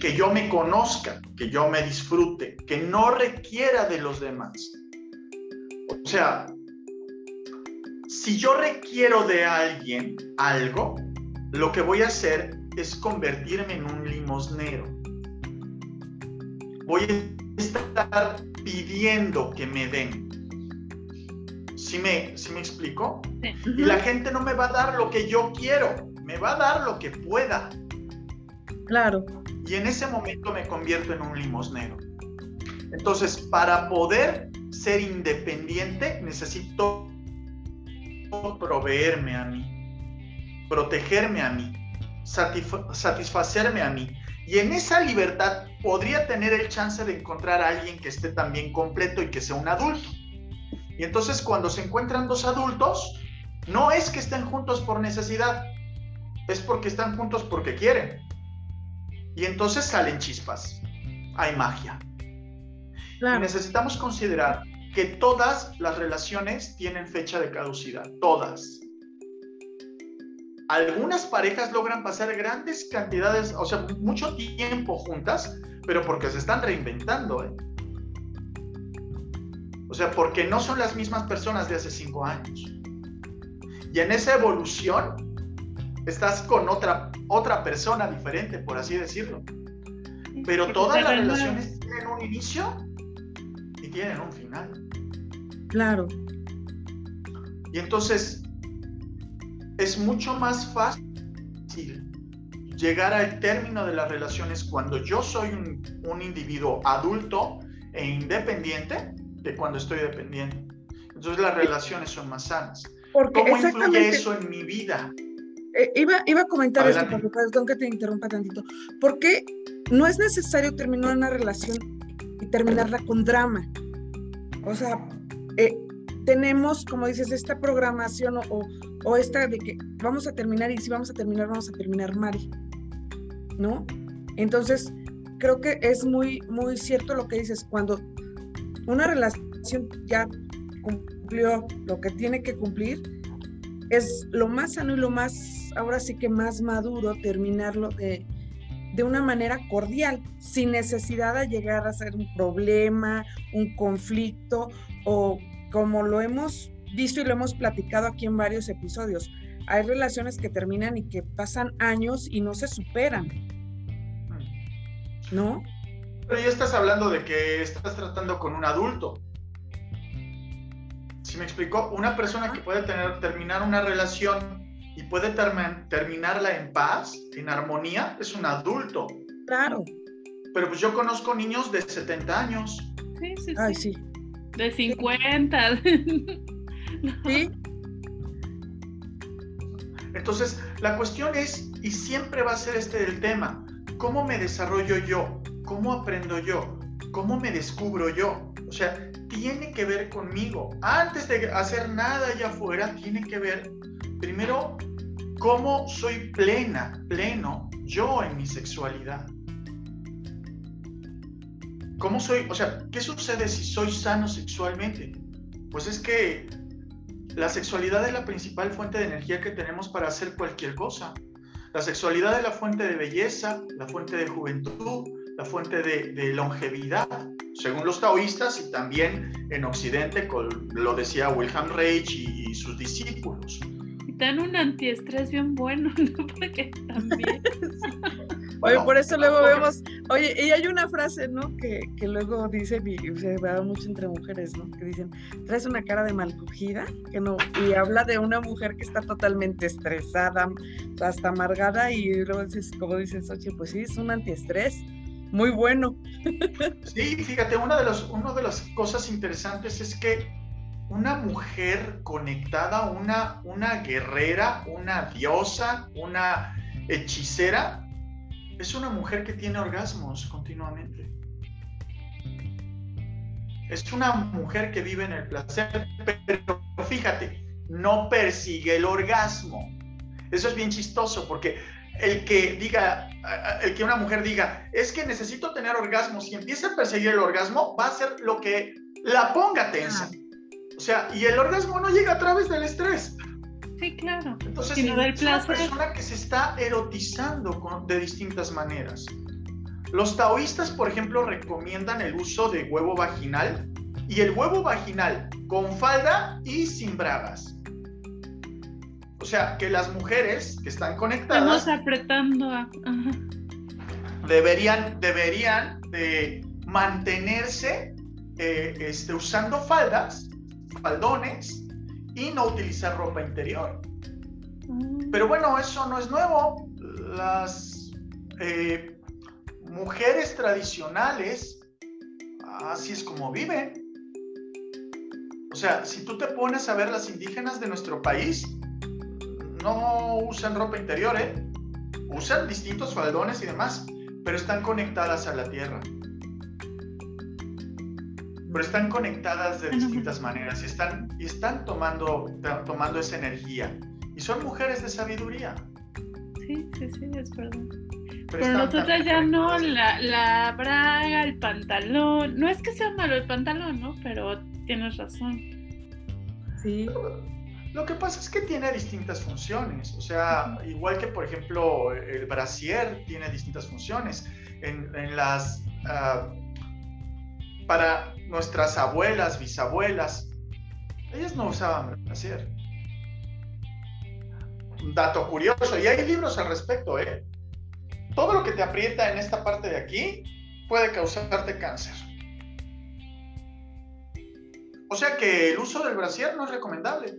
que yo me conozca, que yo me disfrute, que no requiera de los demás. O sea, si yo requiero de alguien algo, lo que voy a hacer es convertirme en un limosnero voy a estar pidiendo que me den. ¿Sí me, me explico? Y la gente no me va a dar lo que yo quiero, me va a dar lo que pueda. Claro. Y en ese momento me convierto en un limosnero. Entonces, para poder ser independiente, necesito proveerme a mí, protegerme a mí, satisfacerme a mí. Y en esa libertad podría tener el chance de encontrar a alguien que esté también completo y que sea un adulto. Y entonces cuando se encuentran dos adultos, no es que estén juntos por necesidad, es porque están juntos porque quieren. Y entonces salen chispas, hay magia. Y necesitamos considerar que todas las relaciones tienen fecha de caducidad, todas. Algunas parejas logran pasar grandes cantidades, o sea, mucho tiempo juntas, pero porque se están reinventando, ¿eh? O sea, porque no son las mismas personas de hace cinco años. Y en esa evolución estás con otra, otra persona diferente, por así decirlo. Pero todas las relaciones tienen un inicio y tienen un final. Claro. Y entonces es mucho más fácil llegar al término de las relaciones cuando yo soy un, un individuo adulto e independiente que cuando estoy dependiente. Entonces las relaciones son más sanas. Porque ¿Cómo influye eso en mi vida? Eh, iba, iba a comentar eso, perdón que te interrumpa tantito. ¿Por qué no es necesario terminar una relación y terminarla con drama? O sea, eh, tenemos, como dices, esta programación o, o, esta de que vamos a terminar y si vamos a terminar, vamos a terminar mal, ¿no? Entonces, creo que es muy, muy cierto lo que dices, cuando una relación ya cumplió lo que tiene que cumplir, es lo más sano y lo más, ahora sí que más maduro terminarlo de, de una manera cordial, sin necesidad de llegar a ser un problema, un conflicto o como lo hemos visto y lo hemos platicado aquí en varios episodios. Hay relaciones que terminan y que pasan años y no se superan. ¿No? Pero ya estás hablando de que estás tratando con un adulto. Si me explicó, una persona que puede tener, terminar una relación y puede terminarla en paz, en armonía, es un adulto. Claro. Pero pues yo conozco niños de 70 años. Sí, sí, sí. Ay, sí. De 50. Sí. Entonces, la cuestión es, y siempre va a ser este el tema, ¿cómo me desarrollo yo? ¿Cómo aprendo yo? ¿Cómo me descubro yo? O sea, tiene que ver conmigo. Antes de hacer nada allá afuera, tiene que ver primero cómo soy plena, pleno yo en mi sexualidad. ¿Cómo soy? O sea, ¿qué sucede si soy sano sexualmente? Pues es que la sexualidad es la principal fuente de energía que tenemos para hacer cualquier cosa. La sexualidad es la fuente de belleza, la fuente de juventud, la fuente de, longevidad, según los taoístas y también en Occidente, lo decía Wilhelm Reich y, sus discípulos. Y dan un antiestrés bien bueno, ¿no? Porque también. Oye, por eso luego vemos, oye, y hay una frase, ¿no? Que, que luego dice, y se va mucho entre mujeres, ¿no? Que dicen, traes una cara de malcogida, que no, y habla de una mujer que está totalmente estresada, hasta amargada, y luego dices, como dices, oye, pues sí, es un antiestrés muy bueno. Sí, fíjate, una de, los, una de las cosas interesantes es que una mujer conectada, una, una guerrera, una diosa, una hechicera, es una mujer que tiene orgasmos continuamente. Es una mujer que vive en el placer, pero fíjate, no persigue el orgasmo. Eso es bien chistoso porque el que diga, el que una mujer diga, es que necesito tener orgasmos y empieza a perseguir el orgasmo, va a ser lo que la ponga tensa. O sea, y el orgasmo no llega a través del estrés. Sí, claro. Entonces, es una persona que se está erotizando de distintas maneras. Los taoístas, por ejemplo, recomiendan el uso de huevo vaginal y el huevo vaginal con falda y sin bragas. O sea, que las mujeres que están conectadas... Estamos apretando a... Deberían, deberían de mantenerse eh, este, usando faldas, faldones y no utilizar ropa interior. Mm. Pero bueno, eso no es nuevo. Las eh, mujeres tradicionales, así es como viven. O sea, si tú te pones a ver las indígenas de nuestro país, no usan ropa interior, ¿eh? Usan distintos faldones y demás, pero están conectadas a la tierra. Pero están conectadas de distintas maneras y están, y están tomando, tomando esa energía. Y son mujeres de sabiduría. Sí, sí, sí, es verdad. Pero, nosotros ya no, la, la braga, el pantalón. No es que sea malo el pantalón, ¿no? Pero tienes razón. Sí. Lo que pasa es que tiene distintas funciones, o sea, igual que por ejemplo el brasier tiene distintas funciones. En, las, ah, para nuestras abuelas, bisabuelas, ellas no usaban brasier. Un dato curioso, y hay libros al respecto, ¿eh? Todo lo que te aprieta en esta parte de aquí puede causarte cáncer. O sea que el uso del brasier no es recomendable.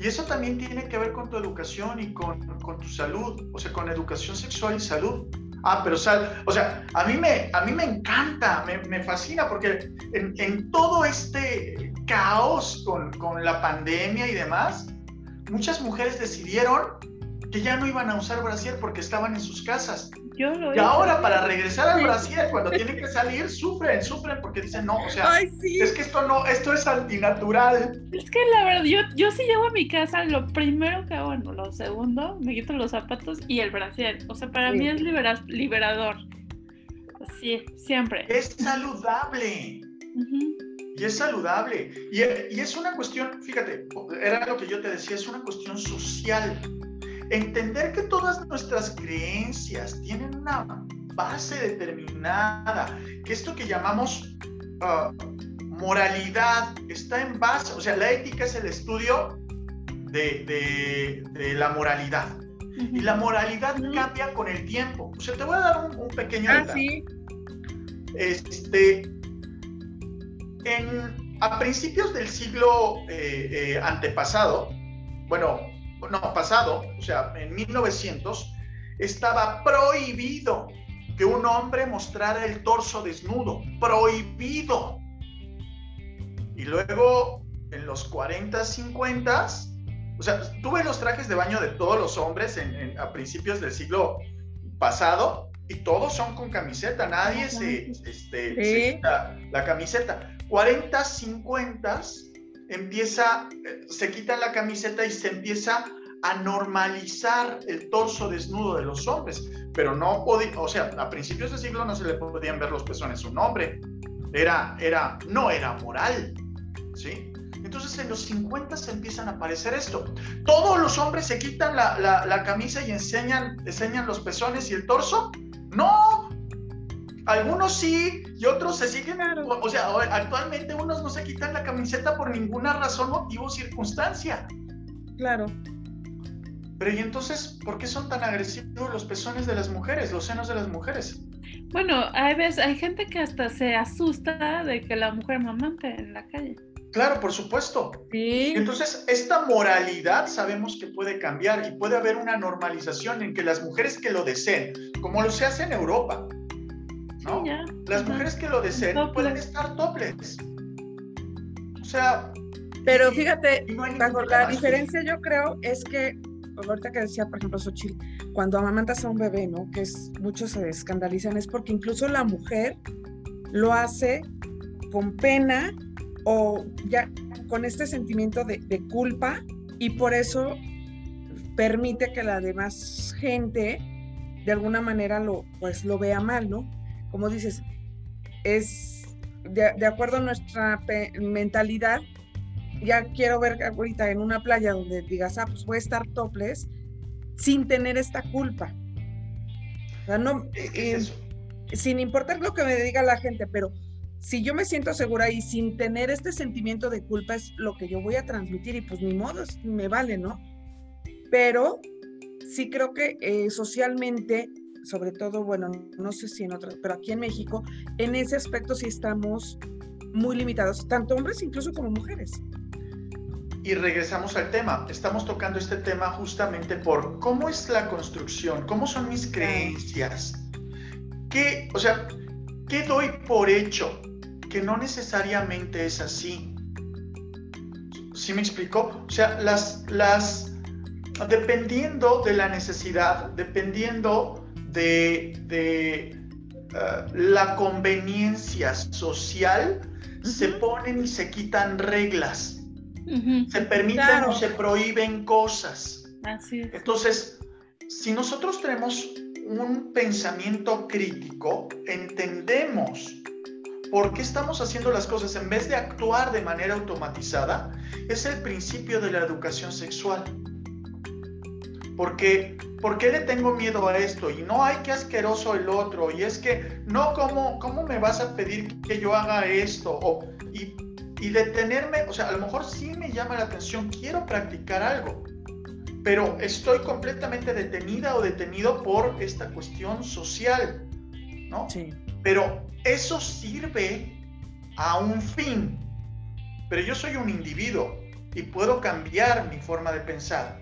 Y eso también tiene que ver con tu educación y con, tu salud, o sea, con educación sexual y salud. Ah, pero sal, o sea, a mí me, a mí me encanta, me, fascina, porque en, todo este caos con, con la pandemia y demás, muchas mujeres decidieron que ya no iban a usar brasier porque estaban en sus casas y ahora para regresar al Brasil, cuando tienen que salir, sufren, sufren porque dicen, no, o sea, es que esto no, esto es antinatural. Es que la verdad, yo, yo si llego a mi casa, lo primero que hago, bueno, lo segundo, me quito los zapatos y el Brasil. O sea, para mí es liberador. Sí, siempre. Es saludable. Y es saludable. Y, y es una cuestión, fíjate, era lo que yo te decía, es una cuestión social entender que todas nuestras creencias tienen una base determinada, que esto que llamamos ah, moralidad está en base, o sea, la ética es el estudio de, la moralidad. Y la moralidad cambia con el tiempo. O sea, te voy a dar un, pequeño ah, sí. Este, en, a principios del siglo eh, eh, antepasado, bueno, no, pasado, o sea, en 1900, estaba prohibido que un hombre mostrara el torso desnudo, prohibido. Y luego, en los 40, 50, o sea, tuve los trajes de baño de todos los hombres en, a principios del siglo pasado y todos son con camiseta, nadie se, este, quita la camiseta. 40, 50 empieza, eh, se quita la camiseta y se empieza a normalizar el torso desnudo de los hombres, pero no podía, o sea, a principios del siglo no se le podían ver los pezones a un hombre, era, era, no era moral, ¿sí? Entonces en los 50 se empiezan a aparecer esto. Todos los hombres se quitan la, la, camisa y enseñan, enseñan los pezones y el torso. No, algunos sí y otros se siguen, o sea, actualmente unos no se quitan la camiseta por ninguna razón, motivo o circunstancia. Claro. Pero ¿y entonces por qué son tan agresivos los pezones de las mujeres, los senos de las mujeres? Bueno, hay veces, hay gente que hasta se asusta de que la mujer mamante en la calle. Claro, por supuesto. Sí. Entonces, esta moralidad sabemos que puede cambiar y puede haber una normalización en que las mujeres que lo deseen, como lo se hace en Europa, ¿no? Las mujeres que lo deseen pueden estar toples. O sea... Pero fíjate, la diferencia yo creo es que ahorita que decía, por ejemplo, Xochitl, cuando amamantas a un bebé, ¿no? Que es, muchos se escandalizan, es porque incluso la mujer lo hace con pena o ya con este sentimiento de, de culpa y por eso permite que la demás gente de alguna manera lo, pues, lo vea mal, ¿no? Como dices, es de, de acuerdo a nuestra mentalidad, ya quiero ver ahorita en una playa donde digas, ah, pues voy a estar topless, sin tener esta culpa. O sea, no, eh, sin importar lo que me diga la gente, pero si yo me siento segura y sin tener este sentimiento de culpa es lo que yo voy a transmitir y pues ni modo, me vale, ¿no? Pero sí creo que eh, socialmente, sobre todo, bueno, no sé si en otras, pero aquí en México, en ese aspecto sí estamos muy limitados, tanto hombres incluso como mujeres. y regresamos al tema. Estamos tocando este tema justamente por cómo es la construcción, cómo son mis creencias. ¿Qué, o sea, qué doy por hecho? Que no necesariamente es así. ¿Sí me explico? O sea, las, las, dependiendo de la necesidad, dependiendo de, de eh, la conveniencia social, se ponen y se quitan reglas. Se permiten o se prohíben cosas. Así es. Entonces, si nosotros tenemos un pensamiento crítico, entendemos por qué estamos haciendo las cosas en vez de actuar de manera automatizada, es el principio de la educación sexual. Porque, ¿por qué le tengo miedo a esto? Y no, hay que asqueroso el otro. Y es que, no, ¿cómo, cómo me vas a pedir que yo haga esto? O, y, y detenerme, o sea, a lo mejor sí me llama la atención, quiero practicar algo, pero estoy completamente detenida o detenido por esta cuestión social, ¿no? Sí. Pero eso sirve a un fin. Pero yo soy un individuo y puedo cambiar mi forma de pensar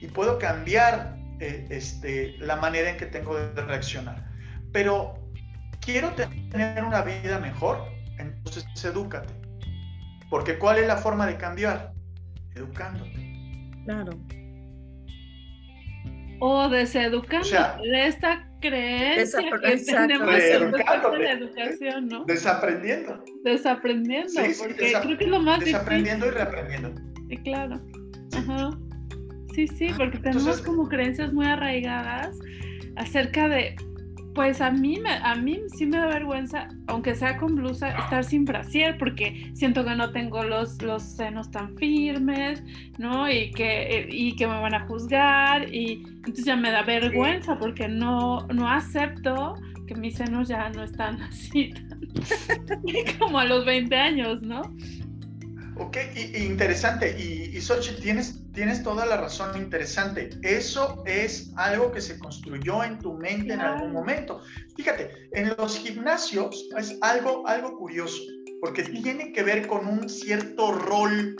y puedo cambiar eh, este, la manera en que tengo de reaccionar. Pero quiero tener una vida mejor, entonces edúcate. Porque ¿cuál es la forma de cambiar? Educándote. Claro. O deseducando O sea, de esta creencia que tenemos en la educación, ¿no? Desaprendiendo. Desaprendiendo, Sí, sí, porque desa- creo que es lo más difícil. Desaprendiendo y reaprendiendo. Claro. Ajá. Sí, sí, porque tenemos Entonces- como creencias muy arraigadas acerca de, pues a mí, me, a mí sí me da vergüenza, aunque sea con blusa, estar sin brasier, porque siento que no tengo los, los senos tan firmes, ¿no? Y que, y que me van a juzgar, y entonces ya me da vergüenza porque no, no acepto que mis senos ya no están así, tan- como a los 20 años, ¿no? Ok, y, y interesante. Y, y Xochitl, tienes, tienes toda la razón, interesante. Eso es algo que se construyó en tu mente en algún momento. Fíjate, en los gimnasios es algo, algo curioso, porque tiene que ver con un cierto rol,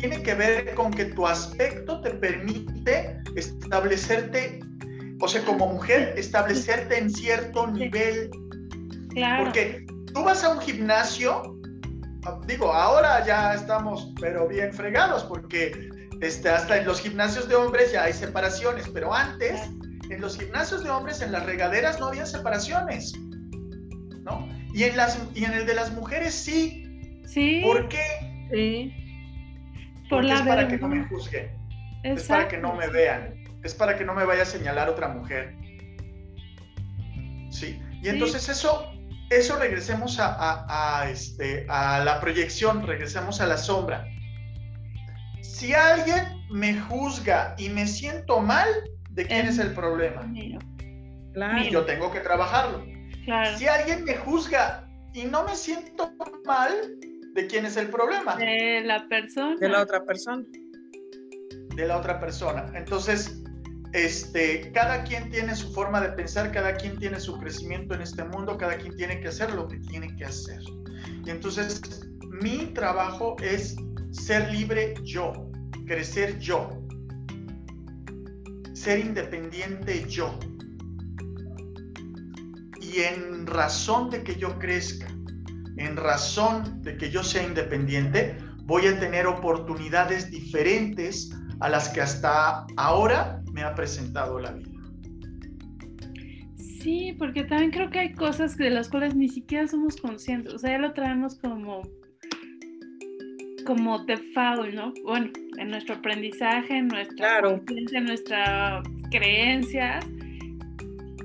tiene que ver con que tu aspecto te permite establecerte, o sea, como mujer, establecerte en cierto nivel Claro. porque tú vas a un gimnasio, digo, ahora ya estamos, pero bien fregados, porque este, hasta en los gimnasios de hombres ya hay separaciones, pero antes, en los gimnasios de hombres, en las regaderas no había separaciones, ¿no? Y en, las, y en el de las mujeres sí. Sí, ¿Por qué? Sí. por Porque la es para que no me juzguen, es para que no me vean, es para que no me vaya a señalar otra mujer. Sí, y Sí. entonces eso, eso regresemos a, a- a, este, a la proyección, regresemos a la sombra. Si alguien me juzga y me siento mal, ¿de quién Em, es el problema? Mío, Claro. Yo tengo que trabajarlo. Claro. Si alguien me juzga y no me siento mal, ¿de quién es el problema? De la persona. De la otra persona. de la otra persona. Entonces, este, cada quien tiene su forma de pensar, cada quien tiene su crecimiento en este mundo, cada quien tiene que hacer lo que tiene que hacer. Y entonces, mi trabajo es ser libre yo, crecer yo, ser independiente yo. Y en razón de que yo crezca, en razón de que yo sea independiente, voy a tener oportunidades diferentes a las que hasta ahora me ha presentado la vida. Sí, porque también creo que hay cosas de las cuales ni siquiera somos conscientes. O sea, ya lo traemos como como default, ¿no? Bueno, en nuestro aprendizaje, en nuestra Claro. conciencia, en nuestras creencias.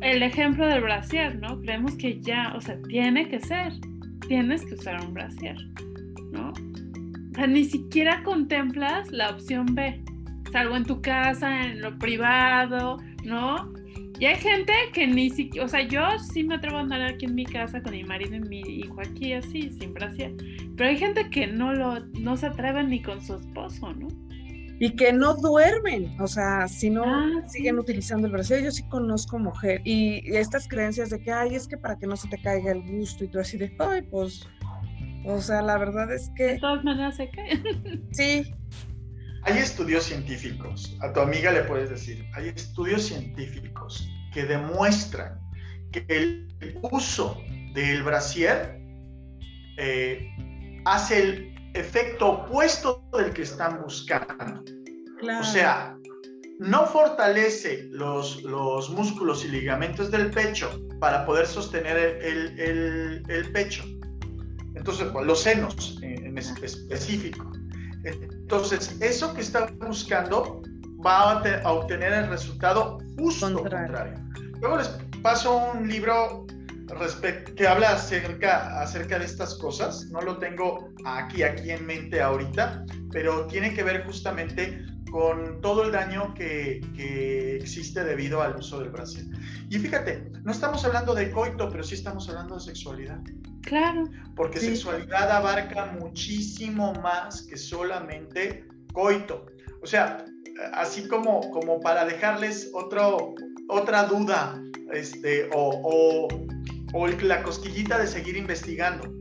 El ejemplo del brasier, ¿no? Creemos que ya, o sea, tiene que ser. Tienes que usar un brasier, ¿no? O sea, ni siquiera contemplas la opción B. Salvo en tu casa, en lo privado, ¿no? Y hay gente que ni siquiera, o sea, yo sí me atrevo a andar aquí en mi casa con mi marido y mi hijo aquí así, sin brasier. Pero hay gente que no lo, no se atreve ni con su esposo, ¿no? Y que no duermen, o sea, si no Ah, sí. siguen utilizando el brasier. Yo sí conozco mujer y estas creencias de que, ay, es que para que no se te caiga el gusto y tú así de, ay, pues, O sea, la verdad es que... De todas maneras se cae. Sí. Hay estudios científicos, a tu amiga le puedes decir, hay estudios científicos que demuestran que el uso del brasier eh, hace el efecto opuesto del que están buscando. O sea, no fortalece los, los, músculos y ligamentos del pecho para poder sostener el, el, pecho. Entonces, los senos en, específico. Entonces, eso que está buscando va a, obtener el resultado justo contrario. Luego les paso un libro que habla acerca, acerca de estas cosas. No lo tengo aquí, aquí en mente ahorita, pero tiene que ver justamente con todo el daño que, que, existe debido al uso del Brasil. Y fíjate, no estamos hablando de coito, pero sí estamos hablando de sexualidad. Claro. Porque sexualidad abarca muchísimo más que solamente coito. O sea, así como, como para dejarles otro, otra duda, este, o, o, la cosquillita de seguir investigando.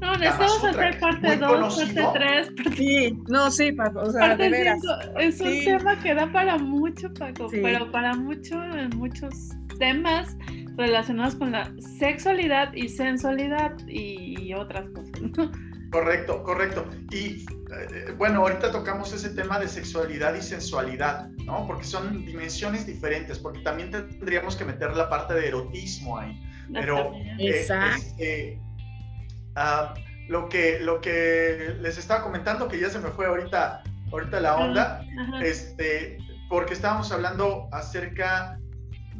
No, necesitamos hacer parte 2, parte 3. Sí, no, sí, Paco, o sea, de veras. Es un tema que da para mucho, Paco, pero para mucho, en muchos temas relacionados con la sexualidad y sensualidad y, otras cosas. Correcto, correcto. Y eh, bueno, ahorita tocamos ese tema de sexualidad y sensualidad, ¿no? Porque son dimensiones diferentes, porque también tendríamos que meter la parte de erotismo ahí. Pero eh, este, ah, lo, que, lo que les estaba comentando, que ya se me fue ahorita, ahorita la onda, este, porque estábamos hablando acerca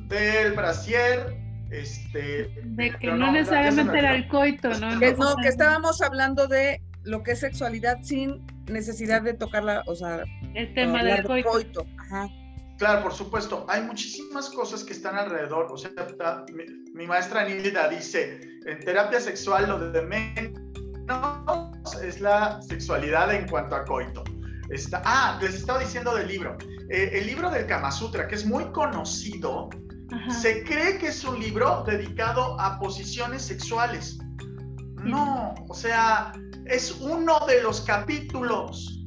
del brasier, este, de que no, necesariamente era el coito, ¿no? Que, no, que estábamos hablando de lo que es sexualidad sin necesidad de tocarla, o sea, el tema del coito. Claro, por supuesto. Hay muchísimas cosas que están alrededor. O sea, mi, maestra Nilda dice, en terapia sexual lo de menos es la sexualidad en cuanto a coito. Está, ah, les estaba diciendo del libro. Eh, el libro del Kama Sutra, que es muy conocido, se cree que es un libro dedicado a posiciones sexuales. No, o sea, es uno de los capítulos.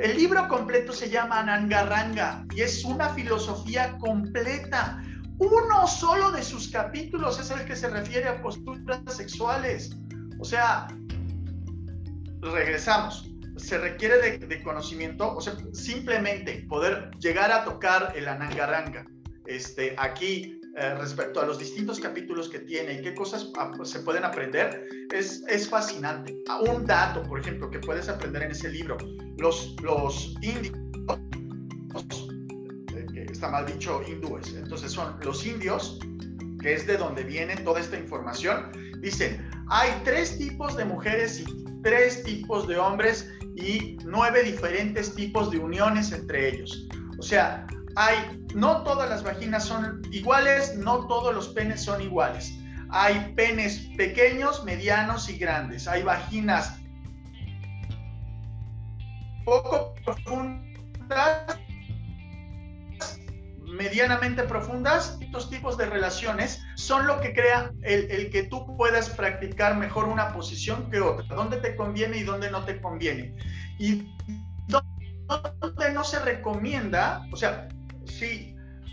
El libro completo se llama Nangaranga y es una filosofía completa. Uno solo de sus capítulos es el que se refiere a posturas sexuales. O sea, regresamos. Se requiere de, conocimiento, o sea, simplemente poder llegar a tocar el Anangaranga este, aquí eh, respecto a los distintos capítulos que tiene y qué cosas se pueden aprender, es, es fascinante. Ah, un dato, por ejemplo, que puedes aprender en ese libro, los, los indios, eh, está mal dicho hindúes, entonces son los indios, que es de donde viene toda esta información, dicen, hay tres tipos de mujeres y tres tipos de hombres y nueve diferentes tipos de uniones entre ellos. O sea, hay, no todas las vaginas son iguales, no todos los penes son iguales. Hay penes pequeños, medianos y grandes. Hay vaginas poco profundas, medianamente profundas. Estos tipos de relaciones son lo que crea el, que tú puedas practicar mejor una posición que otra. Dónde te conviene y dónde no te conviene. Y dónde no se recomienda, o sea,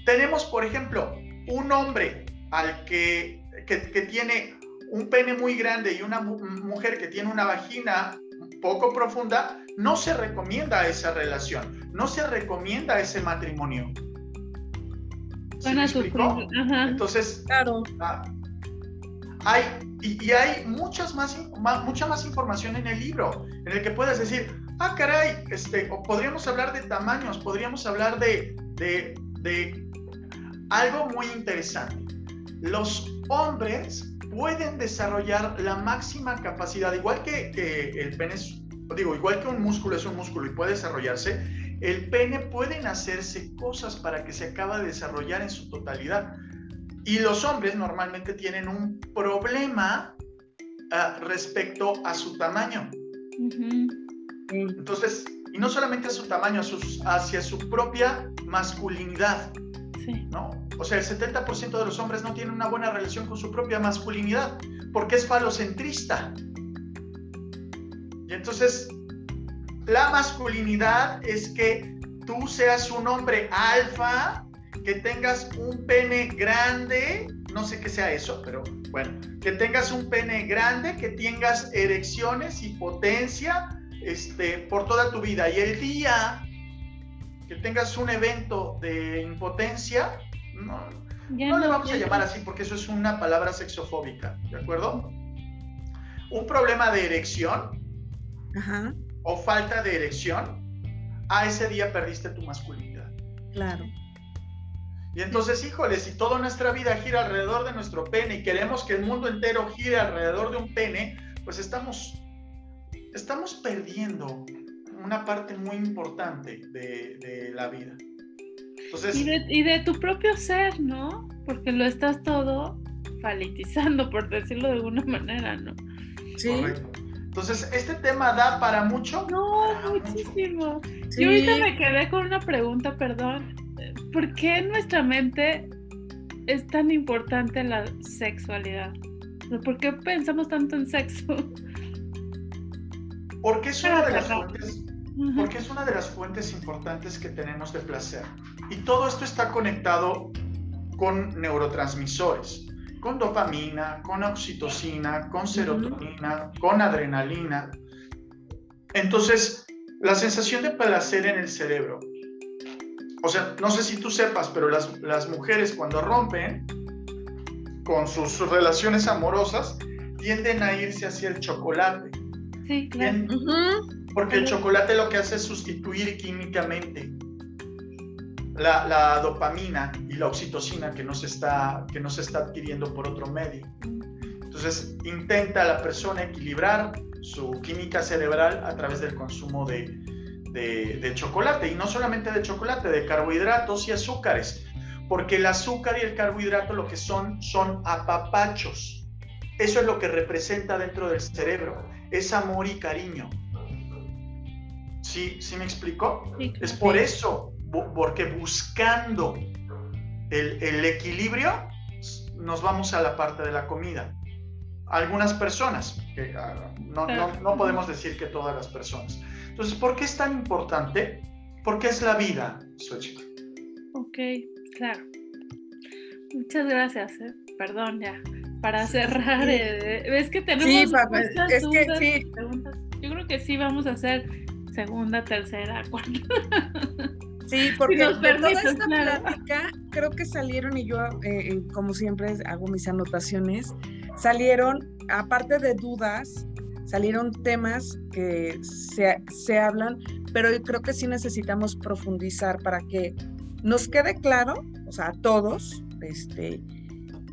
tenemos, por ejemplo, un hombre al que, que, tiene un pene muy grande y una mujer que tiene una vagina poco profunda, no se recomienda esa relación, no se recomienda ese matrimonio. ¿Sí Entonces, claro. Ah, hay, y, hay muchas más, mucha más información en el libro, en el que puedes decir, ah, caray, este, o podríamos hablar de tamaños, podríamos hablar de, de, algo muy interesante. Los hombres pueden desarrollar la máxima capacidad, igual que, el pene, digo, igual que un músculo es un músculo y puede desarrollarse, el pene pueden hacerse cosas para que se acabe de desarrollar en su totalidad. Y los hombres normalmente tienen un problema ah, respecto a su tamaño. Entonces, y no solamente a su tamaño, hacia su propia masculinidad. ¿No? O sea, el 70% de los hombres no tienen una buena relación con su propia masculinidad porque es falocentrista. Y entonces, la masculinidad es que tú seas un hombre alfa, que tengas un pene grande, no sé qué sea eso, pero bueno, que tengas un pene grande, que tengas erecciones y potencia este, por toda tu vida. Y el día que tengas un evento de impotencia, no, no, le vamos a llamar así porque eso es una palabra sexofóbica, ¿de acuerdo? Un problema de erección o falta de erección, a ese día perdiste tu masculinidad. Claro. Y entonces, híjole, si toda nuestra vida gira alrededor de nuestro pene y queremos que el mundo entero gire alrededor de un pene, pues estamos, estamos perdiendo una parte muy importante de, la vida. y, de, y, de, tu propio ser, ¿no? Porque lo estás todo falitizando, por decirlo de alguna manera, ¿no? Sí. Correcto. Entonces, ¿este tema da para mucho? No, muchísimo. Yo ahorita me quedé con una pregunta, perdón. ¿por qué en nuestra mente es tan importante la sexualidad? ¿Por qué pensamos tanto en sexo? Porque es una de las fuentes, porque es una de las fuentes importantes que tenemos de placer. Y todo esto está conectado con neurotransmisores, con dopamina, con oxitocina, con serotonina, con adrenalina. Entonces, la sensación de placer en el cerebro o sea, no sé si tú sepas, pero las, las mujeres cuando rompen con sus relaciones amorosas tienden a irse hacia el chocolate. Sí, claro. Porque el chocolate lo que hace es sustituir químicamente la, la, dopamina y la oxitocina que no, se está, que no se está adquiriendo por otro medio. Entonces intenta la persona equilibrar su química cerebral a través del consumo de, de, chocolate, y no solamente de chocolate, de carbohidratos y azúcares, porque el azúcar y el carbohidrato lo que son son apapachos. Eso es lo que representa dentro del cerebro, es amor y cariño. ¿Sí, ¿sí me explico? Es por eso, porque buscando el, el equilibrio, nos vamos a la parte de la comida algunas personas, que ah, no, no, no, podemos decir que todas las personas, entonces, ¿por qué es tan importante? Porque es la vida, Xochitl. Ok, claro. Muchas gracias. ¿eh? Perdón, ya. Para cerrar, eh, es que tenemos sí, muchas es que, sí. preguntas. Yo creo que sí vamos a hacer segunda, tercera, cuarta. Sí, porque de toda esta plática creo que salieron, y yo, eh, como siempre, hago mis anotaciones, salieron, aparte de dudas, salieron temas que se, hablan, pero yo creo que sí necesitamos profundizar para que nos quede claro, o sea, a todos, este,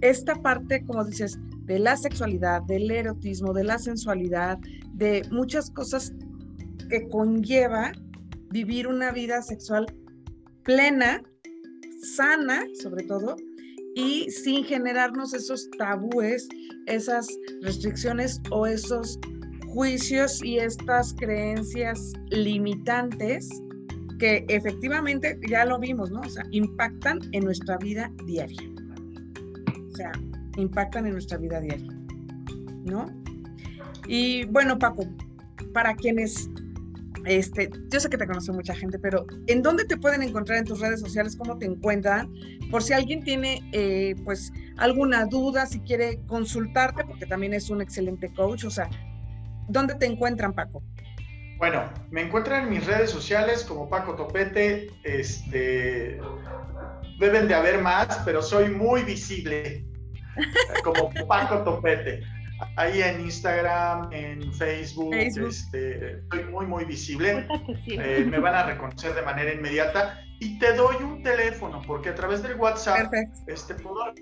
esta parte, como dices, de la sexualidad, del erotismo, de la sensualidad, de muchas cosas que conlleva vivir una vida sexual plena, sana, sobre todo, y sin generarnos esos tabúes, esas restricciones o esos juicios y estas creencias limitantes que efectivamente ya lo vimos, ¿no? O sea, impactan en nuestra vida diaria. O sea, impactan en nuestra vida diaria, ¿no? Y bueno, Paco, para quienes, este, yo sé que te conoce mucha gente, pero ¿en dónde te pueden encontrar en tus redes sociales? ¿Cómo te encuentran? Por si alguien tiene, eh, pues, alguna duda, si quiere consultarte, porque también es un excelente coach, o sea, ¿Dónde te encuentran, Paco? Bueno, me encuentran en mis redes sociales como Paco Topete. Este, deben de haber más, pero soy muy visible como Paco Topete. Ahí en Instagram, en Facebook, Este, soy muy, muy visible. Eh, me van a reconocer de manera inmediata. Y te doy un teléfono, porque a través del WhatsApp este, puedo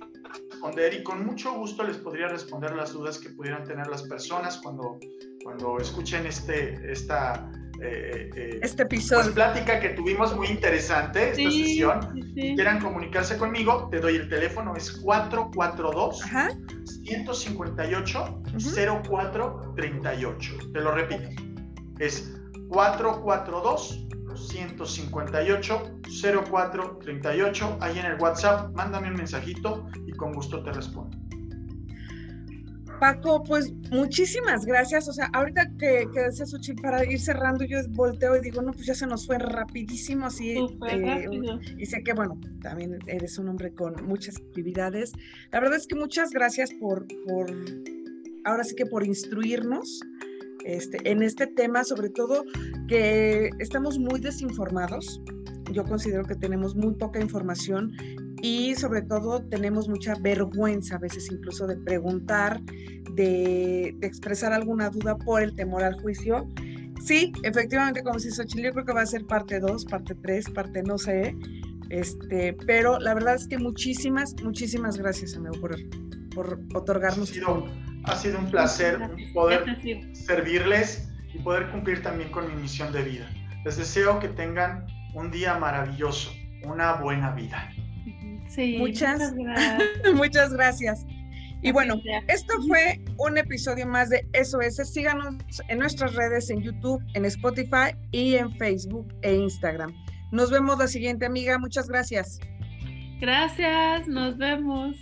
responder y con mucho gusto les podría responder las dudas que pudieran tener las personas cuando cuando escuchen este, esta eh, eh, este episodio. Pues, plática que tuvimos muy interesante, esta sesión, quieran comunicarse conmigo, te doy el teléfono, es 442 158 0438. Te lo repito, es 442 158 0438. Ahí en el WhatsApp, mándame un mensajito y con gusto te respondo. Paco, pues muchísimas gracias. O sea, ahorita que, que decía Suchi, para ir cerrando, yo volteo y digo, no, pues ya se nos fue rapidísimo así. Eh, y sé que, bueno, también eres un hombre con muchas actividades. La verdad es que muchas gracias por, por ahora sí que por instruirnos este, en este tema, sobre todo que estamos muy desinformados. Yo considero que tenemos muy poca información y sobre todo tenemos mucha vergüenza a veces incluso de preguntar, de, expresar alguna duda por el temor al juicio. Sí, efectivamente, como dice Xochitl, yo creo que va a ser parte 2, parte 3, parte no sé, este, pero la verdad es que muchísimas, muchísimas gracias, amigo, por, por otorgarnos. Ha sido, ha sido un placer poder servirles y poder cumplir también con mi misión de vida. Les deseo que tengan un día maravilloso, una buena vida. Sí, muchas, gracias. muchas gracias. Y bueno, esto fue un episodio más de SOS. Síganos en nuestras redes, en YouTube, en Spotify y en Facebook e Instagram. Nos vemos la siguiente, amiga. Muchas gracias. Gracias, nos vemos.